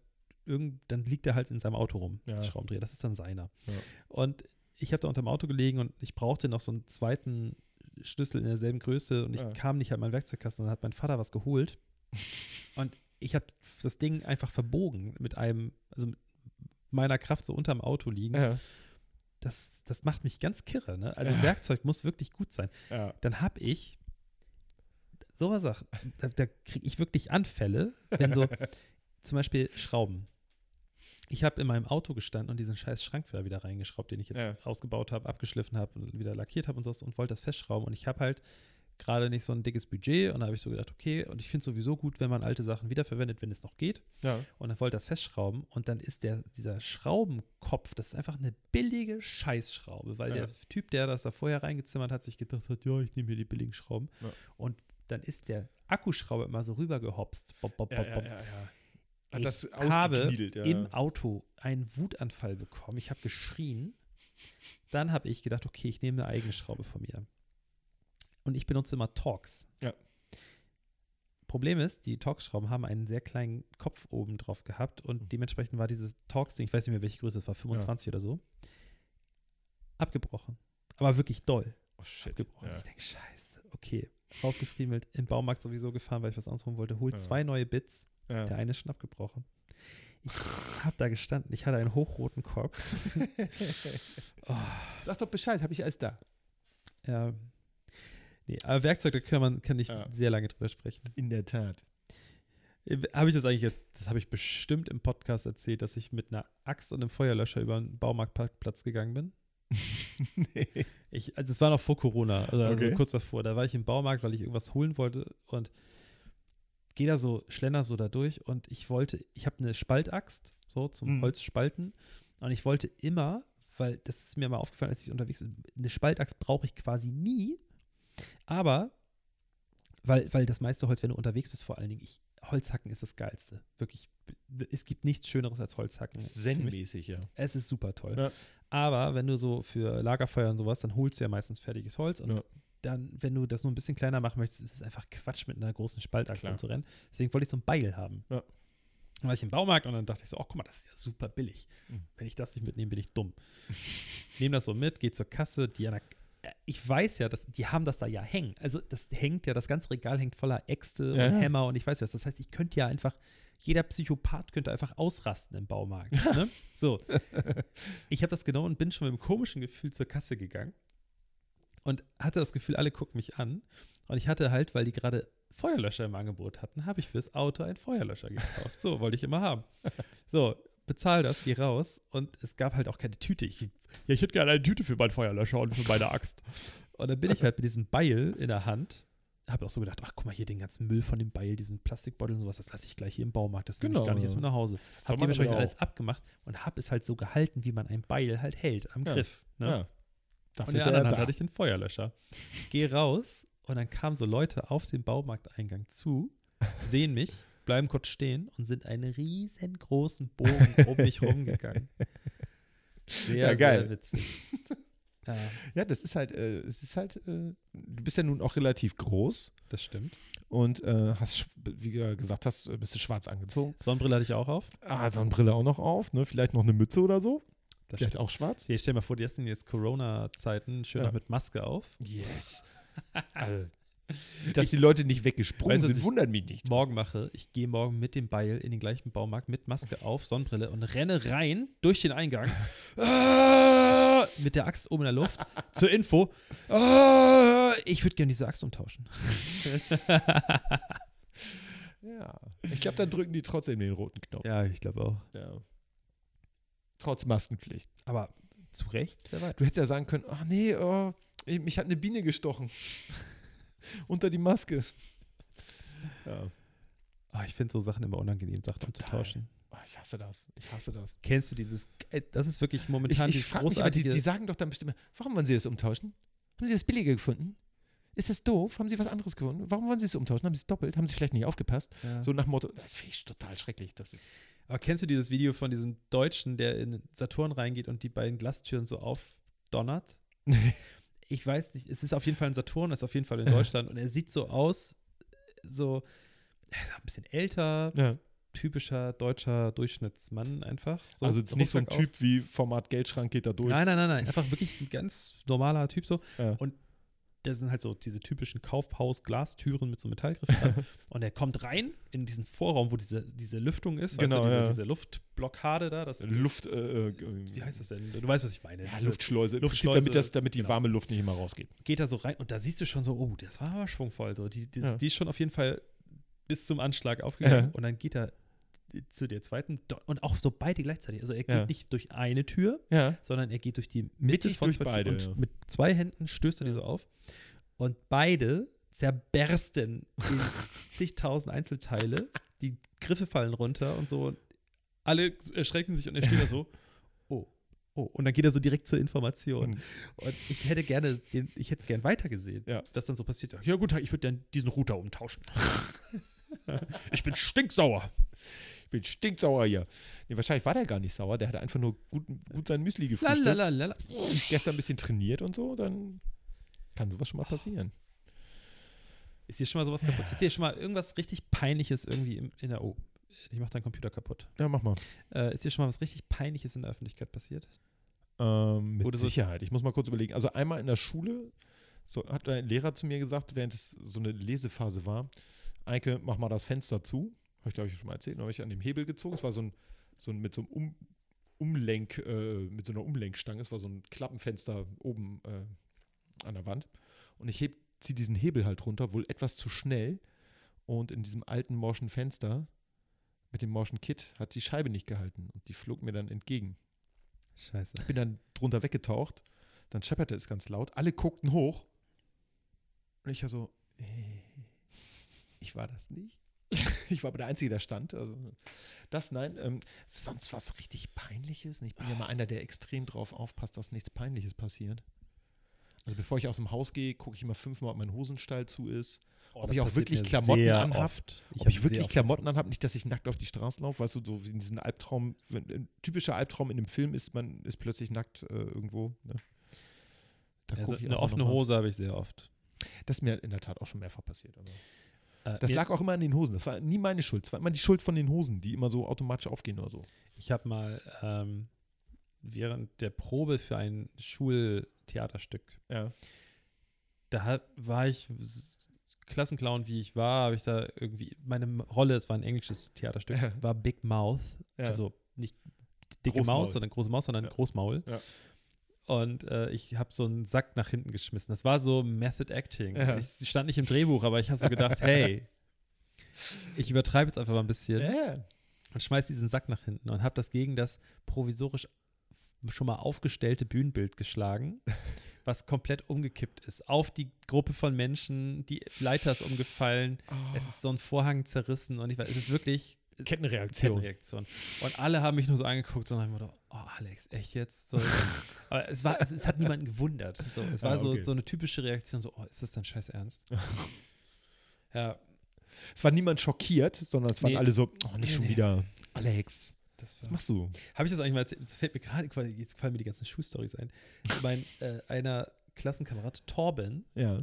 irgend, dann liegt er halt in seinem Auto rum, ja. der Schraubendreher. Das ist dann seiner. Ja. Und ich habe da unter dem Auto gelegen und ich brauchte noch so einen zweiten Schlüssel in derselben Größe und ich kam nicht an meinen Werkzeugkasten und dann hat mein Vater was geholt. und ich habe das Ding einfach verbogen mit einem, also mit meiner Kraft so unterm Auto liegen. Ja das, das macht mich ganz kirre. Ne? Also ja. Werkzeug muss wirklich gut sein. Ja. Dann habe ich sowas, da, da kriege ich wirklich Anfälle, wenn so zum Beispiel Schrauben. Ich habe in meinem Auto gestanden und diesen scheiß Schrank wieder, wieder reingeschraubt, den ich jetzt ausgebaut habe, abgeschliffen habe und wieder lackiert habe und so und wollte das festschrauben. Und ich habe halt gerade nicht so ein dickes Budget und da habe ich so gedacht, okay, und ich finde es sowieso gut, wenn man alte Sachen wiederverwendet, wenn es noch geht. Ja. Und dann wollte das festschrauben und dann ist der, dieser Schraubenkopf, das ist einfach eine billige Scheißschraube, weil ja. der Typ, der das da vorher reingezimmert hat, sich gedacht hat, ja, ich nehme hier die billigen Schrauben. Ja. Und dann ist der Akkuschrauber immer so rübergehopst. Bob, bob, bob, bob. Hat ich habe im Auto einen Wutanfall bekommen. Ich habe geschrien. Dann habe ich gedacht, okay, ich nehme eine eigene Schraube von mir und ich benutze immer Torx. Ja. Problem ist, die Torx-Schrauben haben einen sehr kleinen Kopf oben drauf gehabt und mhm. dementsprechend war dieses Torx-Ding, ich weiß nicht mehr, welche Größe es war, 25 ja. oder so, abgebrochen. Aber wirklich doll. Oh shit. Abgebrochen. Ja. Ich denke, scheiße, okay. Rausgefriemelt, im Baumarkt sowieso gefahren, weil ich was anderes holen wollte, holt ja. zwei neue Bits. Der eine ist schon abgebrochen. Ich habe da gestanden, ich hatte einen hochroten Kopf. oh. Sag doch Bescheid, habe ich alles da. Ja, Nee, aber Werkzeug, da kann man kann ich ja. sehr lange drüber sprechen. In der Tat. Äh, habe ich das eigentlich jetzt, das habe ich bestimmt im Podcast erzählt, dass ich mit einer Axt und einem Feuerlöscher über einen Baumarktparkplatz gegangen bin? nee. Ich, also das war noch vor Corona, also, okay. also, kurz davor. Da war ich im Baumarkt, weil ich irgendwas holen wollte und gehe da so, schlender so da durch und ich wollte, ich habe eine Spaltaxt, so zum mhm. Holzspalten und ich wollte immer, weil das ist mir mal aufgefallen, als ich unterwegs bin, eine Spaltaxt brauche ich quasi nie, aber, weil, weil das meiste Holz, wenn du unterwegs bist, vor allen Dingen, ich, Holzhacken ist das Geilste. Wirklich, es gibt nichts Schöneres als Holzhacken. Zen-mäßig, ja. Es ist super toll. Ja. Aber wenn du so für Lagerfeuer und sowas, dann holst du ja meistens fertiges Holz und ja. dann, wenn du das nur ein bisschen kleiner machen möchtest, ist es einfach Quatsch, mit einer großen Spaltachse zu rennen. Deswegen wollte ich so ein Beil haben. Ja. Dann war ich im Baumarkt und dann dachte ich so, oh, guck mal, das ist ja super billig. Mhm. Wenn ich das nicht mitnehme, bin ich dumm. Nehme das so mit, gehe zur Kasse, die an der ich weiß ja, dass die haben das da ja hängen. Also das hängt ja, das ganze Regal hängt voller Äxte ja. und Hämmer und ich weiß was. Das heißt, ich könnte ja einfach, jeder Psychopath könnte einfach ausrasten im Baumarkt. ne? So. Ich habe das genommen und bin schon mit einem komischen Gefühl zur Kasse gegangen und hatte das Gefühl, alle gucken mich an. Und ich hatte halt, weil die gerade Feuerlöscher im Angebot hatten, habe ich fürs Auto einen Feuerlöscher gekauft. So, wollte ich immer haben. So, bezahl das, geh raus. Und es gab halt auch keine Tüte. Ich, ja, ich hätte gerne eine Tüte für meinen Feuerlöscher und für meine Axt. Und dann bin ich halt mit diesem Beil in der Hand. Habe auch so gedacht, ach guck mal hier den ganzen Müll von dem Beil, diesen Plastikbeutel und sowas, das lasse ich gleich hier im Baumarkt, das nehme genau. ich gar nicht erst mit nach Hause. Habe dementsprechend alles abgemacht und habe es halt so gehalten, wie man ein Beil halt hält, am ja. Griff. Ne? Ja. Dafür und in der anderen Hand hatte ich den Feuerlöscher. Geh raus und dann kamen so Leute auf den Baumarkteingang zu, sehen mich bleiben kurz stehen und sind einen riesengroßen Bogen um mich rumgegangen. Sehr, ja, geil. sehr witzig. Ja. ja, das ist halt, äh, es ist halt, äh, du bist ja nun auch relativ groß. Das stimmt. Und äh, hast, wie du gesagt hast, bist du schwarz angezogen. Sonnenbrille hatte ich auch auf. Ah, Sonnenbrille auch noch auf, ne? Vielleicht noch eine Mütze oder so. Das Vielleicht stimmt. auch schwarz. Hier, stell dir mal vor, die sind jetzt Corona-Zeiten schön ja. mit Maske auf. Yes. also, dass ich, die Leute nicht weggesprungen weißt, sind, wundert mich nicht. Morgen mache, ich gehe morgen mit dem Beil in den gleichen Baumarkt mit Maske auf, Sonnenbrille und renne rein durch den Eingang ah, mit der Axt oben in der Luft zur Info. Ah, ich würde gerne diese Axt umtauschen. ja, ich glaube, dann drücken die trotzdem den roten Knopf. Ja, ich glaube auch. Ja. Trotz Maskenpflicht. Aber zu Recht? Du hättest ja sagen können, ach nee, oh, mich hat eine Biene gestochen. Unter die Maske. Ja. Oh, ich finde so Sachen immer unangenehm, Sachen zu tauschen. Oh, ich hasse das. Ich hasse das. Kennst du dieses? Äh, das ist wirklich momentan ich, ich großartige. Mich, die, die sagen doch dann bestimmt, warum wollen Sie das umtauschen? Haben Sie das billiger gefunden? Ist das doof? Haben Sie was anderes gefunden? Warum wollen Sie es umtauschen? Haben Sie es doppelt? Haben Sie vielleicht nicht aufgepasst? Ja. So nach Motto, das finde ich total schrecklich. Das ist Aber kennst du dieses Video von diesem Deutschen, der in Saturn reingeht und die beiden Glastüren so aufdonnert? Ich weiß nicht, es ist auf jeden Fall ein Saturn, ist auf jeden Fall in Deutschland und er sieht so aus, so ein bisschen älter, ja. typischer deutscher Durchschnittsmann einfach. So also jetzt nicht so ein Typ auf. wie Format Geldschrank geht da durch. Nein, nein, nein, nein, einfach wirklich ein ganz normaler Typ so. Ja. Und das sind halt so diese typischen Kaufhaus-Glastüren mit so Metallgriffen dran. und er kommt rein in diesen Vorraum, wo diese, diese Lüftung ist, genau, weißt du, diese, ja. diese Luftblockade da. Das, Luft, äh, äh, wie heißt das denn? Du weißt, was ich meine. Ja, diese Luftschleuse. Luftschleuse damit, das, damit die genau. warme Luft nicht immer rausgeht. Geht da so rein und da siehst du schon so, oh, das war aber schwungvoll. So. Die, die, ja. die ist schon auf jeden Fall bis zum Anschlag aufgegangen. Und dann geht er zu der zweiten und auch so beide gleichzeitig. Also er geht ja. nicht durch eine Tür, ja. sondern er geht durch die Mitte Mittig von zwei beide, und ja. mit zwei Händen stößt er die so auf und beide zerbersten in zigtausend Einzelteile. Die Griffe fallen runter und so. Alle erschrecken sich und er steht da so. Oh, oh. Und dann geht er so direkt zur Information. Mhm. Und ich hätte gerne, den, ich hätte gern weitergesehen, ja. dass dann so passiert. Ja, gut, ich würde dann diesen Router umtauschen. ich bin stinksauer. Ich bin stinksauer hier. Nee, wahrscheinlich war der gar nicht sauer. Der hatte einfach nur gut, gut sein Müsli gefrühstückt. Lalalala. Gestern ein bisschen trainiert und so, dann kann sowas schon mal passieren. Ist hier schon mal sowas kaputt? Ist hier schon mal irgendwas richtig Peinliches irgendwie in, in der. Oh, ich mach deinen Computer kaputt. Ja, mach mal. Äh, ist hier schon mal was richtig Peinliches in der Öffentlichkeit passiert? Ähm, mit Oder Sicherheit. Ich muss mal kurz überlegen. Also einmal in der Schule so, hat ein Lehrer zu mir gesagt, während es so eine Lesephase war, Eike, mach mal das Fenster zu. Habe ich, glaube ich, schon mal erzählt. Habe ich an dem Hebel gezogen. Es war so ein, so ein mit so einem um, Umlenk, äh, mit so einer Umlenkstange. Es war so ein Klappenfenster oben äh, an der Wand. Und ich heb, ziehe diesen Hebel halt runter, wohl etwas zu schnell. Und in diesem alten morschen Fenster mit dem morschen Kit hat die Scheibe nicht gehalten. Und die flog mir dann entgegen. Scheiße. Ich bin dann drunter weggetaucht. Dann schepperte es ganz laut. Alle guckten hoch. Und ich war so, äh, ich war das nicht. ich war aber der Einzige, der stand. Also das, nein. Ähm, sonst was richtig Peinliches. Ich bin ja mal einer, der extrem drauf aufpasst, dass nichts Peinliches passiert. Also bevor ich aus dem Haus gehe, gucke ich immer fünfmal, ob mein Hosenstall zu ist. Oh, ob ich auch wirklich Klamotten anhabe. Ob ich wirklich Klamotten anhabe, nicht, dass ich nackt auf die Straße laufe, weißt du, so wie in diesem Albtraum, wenn, ein typischer Albtraum in einem Film ist, man ist plötzlich nackt äh, irgendwo. Ne? also eine offene Hose habe ich sehr oft. Das ist mir in der Tat auch schon mehrfach passiert. Äh, das lag auch immer an den Hosen. Das war nie meine Schuld. Das war immer die Schuld von den Hosen, die immer so automatisch aufgehen oder so. Ich habe mal ähm, während der Probe für ein Schul- Theaterstück. Ja. Da war ich Klassenclown, wie ich war, habe ich da irgendwie, meine Rolle, es war ein englisches Theaterstück, ja. war Big Mouth. Ja. Also nicht dicke Großmaul. Maus, sondern große Maus, sondern. Großmaul. Ja. Und äh, ich habe so einen Sack nach hinten geschmissen. Das war so Method Acting. Ja. Ich stand nicht im Drehbuch, aber ich habe so gedacht, hey, ich übertreibe jetzt einfach mal ein bisschen. Ja. Und schmeiß diesen Sack nach hinten und habe das gegen das provisorisch schon mal aufgestellte Bühnenbild geschlagen, was komplett umgekippt ist. Auf die Gruppe von Menschen, die Leiter ist umgefallen, oh. es ist so ein Vorhang zerrissen und ich weiß, es ist wirklich Kettenreaktion. Kettenreaktion. Und alle haben mich nur so angeguckt, und haben gedacht, oh Alex, echt jetzt? So, aber es, war, es, es, hat niemanden gewundert. So, es war ah, okay. so, so eine typische Reaktion, so, oh, ist das dann scheiß ernst? ja. Es war niemand schockiert, sondern es waren nee. alle so, oh, nicht nee, schon nee. wieder Alex. Was machst du? Habe ich das eigentlich mal erzählt? Fällt mir gerade, jetzt fallen mir die ganzen Schuhstories ein. mein äh, einer Klassenkamerad, Torben. Ja.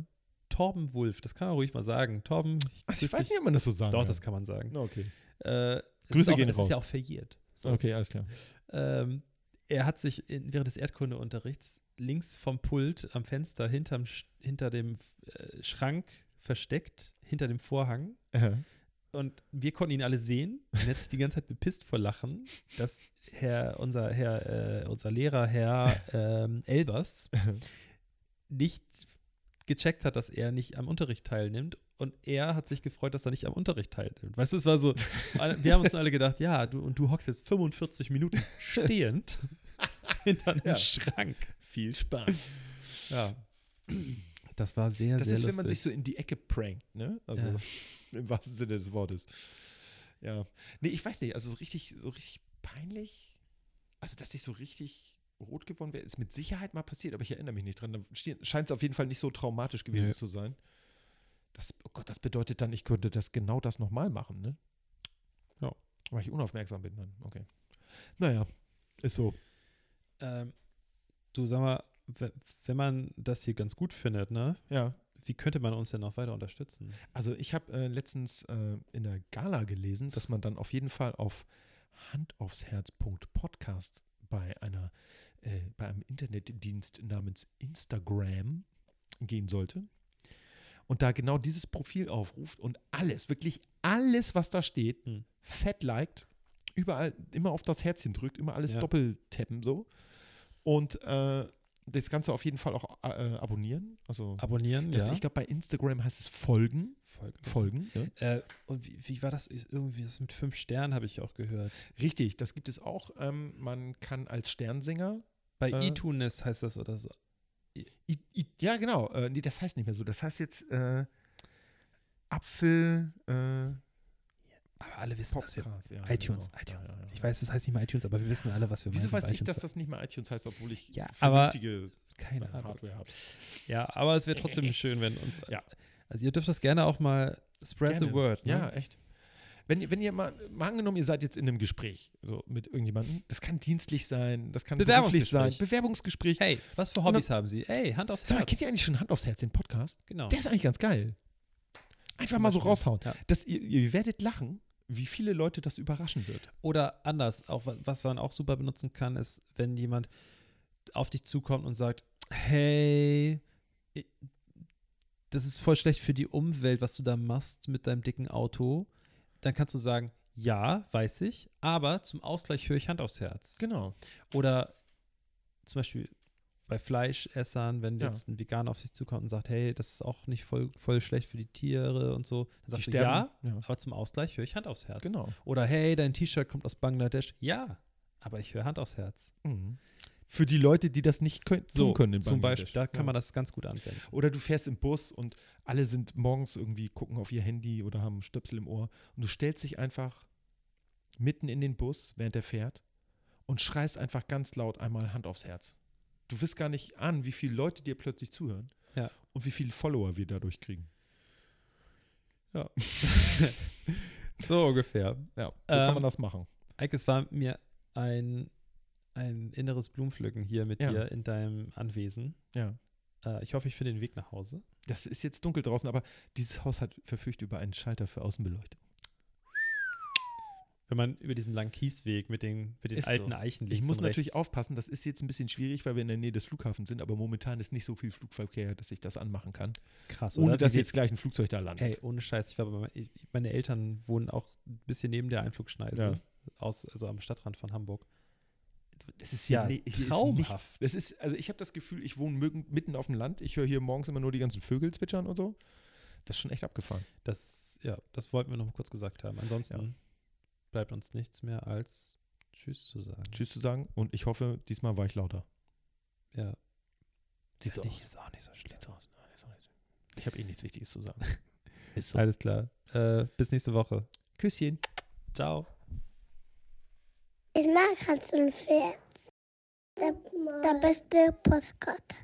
Torben Wulf, das kann man ruhig mal sagen. Torben. Ich, Ach, ich weiß nicht, ob man das so sagen Doch, kann. das kann man sagen. Okay. Äh, Grüße auch, gehen raus. ist ja auch verjährt. So. Okay, alles klar. Ähm, er hat sich in, während des Erdkundeunterrichts links vom Pult am Fenster hinterm, hinter dem äh, Schrank versteckt, hinter dem Vorhang. Aha. Und wir konnten ihn alle sehen. Und er hat sich die ganze Zeit bepisst vor Lachen, dass Herr, unser, Herr, äh, unser Lehrer, Herr ähm, Elbers, nicht gecheckt hat, dass er nicht am Unterricht teilnimmt. Und er hat sich gefreut, dass er nicht am Unterricht teilnimmt. Weißt du, es war so, wir haben uns alle gedacht, ja, du und du hockst jetzt 45 Minuten stehend hinter einem ja. Schrank. Viel Spaß. Ja. Das war sehr, das sehr ist, lustig. wenn man sich so in die Ecke prankt, ne? Also Ja. im wahrsten Sinne des Wortes. Ja. Nee, ich weiß nicht, also so richtig, so richtig peinlich. Also, dass ich so richtig rot geworden wäre, ist mit Sicherheit mal passiert, aber ich erinnere mich nicht dran. Da scheint es auf jeden Fall nicht so traumatisch gewesen Nee. zu sein. Das, oh Gott, das bedeutet dann, ich könnte das genau das nochmal machen, ne? Ja. Weil ich unaufmerksam bin dann. Okay. Naja, ist so. Ähm, du sag mal, wenn man das hier ganz gut findet, ne? Ja. Wie könnte man uns denn noch weiter unterstützen? Also ich habe äh, letztens äh, in der Gala gelesen, dass man dann auf jeden Fall auf handaufsherz.podcast bei einer äh, bei einem Internetdienst namens Instagram gehen sollte und da genau dieses Profil aufruft und alles, wirklich alles, was da steht, Hm. fett liked, überall immer auf das Herzchen drückt, immer alles Ja. doppeltappen so und äh, das Ganze auf jeden Fall auch äh, abonnieren. Also Abonnieren, das, ja. ich glaube, bei Instagram heißt es folgen. Folgen. Folgen. Ne? Äh, und wie, wie war das? Irgendwie das mit fünf Sternen habe ich auch gehört. Richtig, das gibt es auch. Ähm, man kann als Sternsinger. Bei Äh. iTunes heißt das oder so. I, I, ja, genau. Äh, nee, das heißt nicht mehr so. Das heißt jetzt äh, Apfel. Äh, Aber alle wissen, was wir. Podcast. Ja, iTunes, genau. iTunes. Ja, ja. Ich weiß, das heißt nicht mal iTunes, aber wir wissen alle, was wir Wieso weiß ich, dass das nicht mehr iTunes heißt, obwohl ich Ja, vernünftige Keine Ahnung. Hardware habe? Ja, aber es wäre trotzdem schön, wenn uns. Ja. Also ihr dürft das gerne auch mal spread Gerne. the word. Ne? Ja, echt. Wenn, ihr- wenn ihr mal, mal angenommen, ihr seid jetzt in einem Gespräch so, mit irgendjemandem, das kann dienstlich sein, das kann beruflich sein, Bewerbungsgespräch. Hey, was für Hobbys haben Sie? Hey, Hand aufs Sag mal, Herz. kennt ihr eigentlich schon Hand aufs Herz, den Podcast? Genau. Der ist eigentlich ganz geil. Einfach mal so raushauen. Ja. Das, ihr, ihr werdet lachen, wie viele Leute das überraschen wird. Oder anders, auch wa- was man auch super benutzen kann, ist, wenn jemand auf dich zukommt und sagt, hey, das ist voll schlecht für die Umwelt, was du da machst mit deinem dicken Auto, dann kannst du sagen, ja, weiß ich, aber zum Ausgleich höre ich Hand aufs Herz. Genau. Oder zum Beispiel bei Fleischessern, wenn Ja. jetzt ein Veganer auf dich zukommt und sagt, hey, das ist auch nicht voll, voll schlecht für die Tiere und so, dann sagst du, ja, ja. aber zum Ausgleich höre ich Hand aufs Herz. Genau. Oder hey, dein T-Shirt kommt aus Bangladesch. Ja, aber ich höre Hand aufs Herz. Mhm. Für die Leute, die das nicht können, So, tun können in zum. Beispiel, da kann ja. man das ganz gut anwenden. Oder du fährst im Bus und alle sind morgens irgendwie, gucken auf ihr Handy oder haben Stöpsel im Ohr und du stellst dich einfach mitten in den Bus, während er fährt und schreist einfach ganz laut einmal Hand aufs Herz. Du wirst gar nicht an, wie viele Leute dir plötzlich zuhören Ja. und wie viele Follower wir dadurch kriegen. Ja. so ungefähr. Ja, so Ähm, kann man das machen. Eike, es war mir ein, ein inneres Blumenpflücken hier mit Ja. dir in deinem Anwesen. Ja. Äh, ich hoffe, ich finde den Weg nach Hause. Das ist jetzt dunkel draußen, aber dieses Haus hat verfügt über einen Schalter für Außenbeleuchtung. Wenn man über diesen langen Kiesweg mit den, mit den Ist alten so. Eichen Ich links muss natürlich rechts. aufpassen, das ist jetzt ein bisschen schwierig, weil wir in der Nähe des Flughafens sind, aber momentan ist nicht so viel Flugverkehr, dass ich das anmachen kann. Das ist krass, Ohne oder? dass jetzt gleich ein Flugzeug da landet. Ey, ohne Scheiß, ich war ich- meine Eltern wohnen auch ein bisschen neben der Einflugschneise, Ja. aus, also am Stadtrand von Hamburg. Das ist ja ja ne- hier traumhaft. Ist das ist, also ich habe das Gefühl, ich wohne mitten auf dem Land. Ich höre hier morgens immer nur die ganzen Vögel zwitschern und so. Das ist schon echt abgefahren. Das, ja, das wollten wir noch mal kurz gesagt haben. Ansonsten bleibt uns nichts mehr als Tschüss zu sagen. Tschüss zu sagen und ich hoffe, diesmal war ich lauter. Ja. Sieht so Finde aus. ich ist auch nicht so schlimm. Sieht so aus. Nein, ist auch nicht so. Ich habe eh nichts Wichtiges zu sagen. ist Alles klar. Äh, bis nächste Woche. Küsschen. Ciao. Mag Hans und Pferd. Der, der beste Postkarte.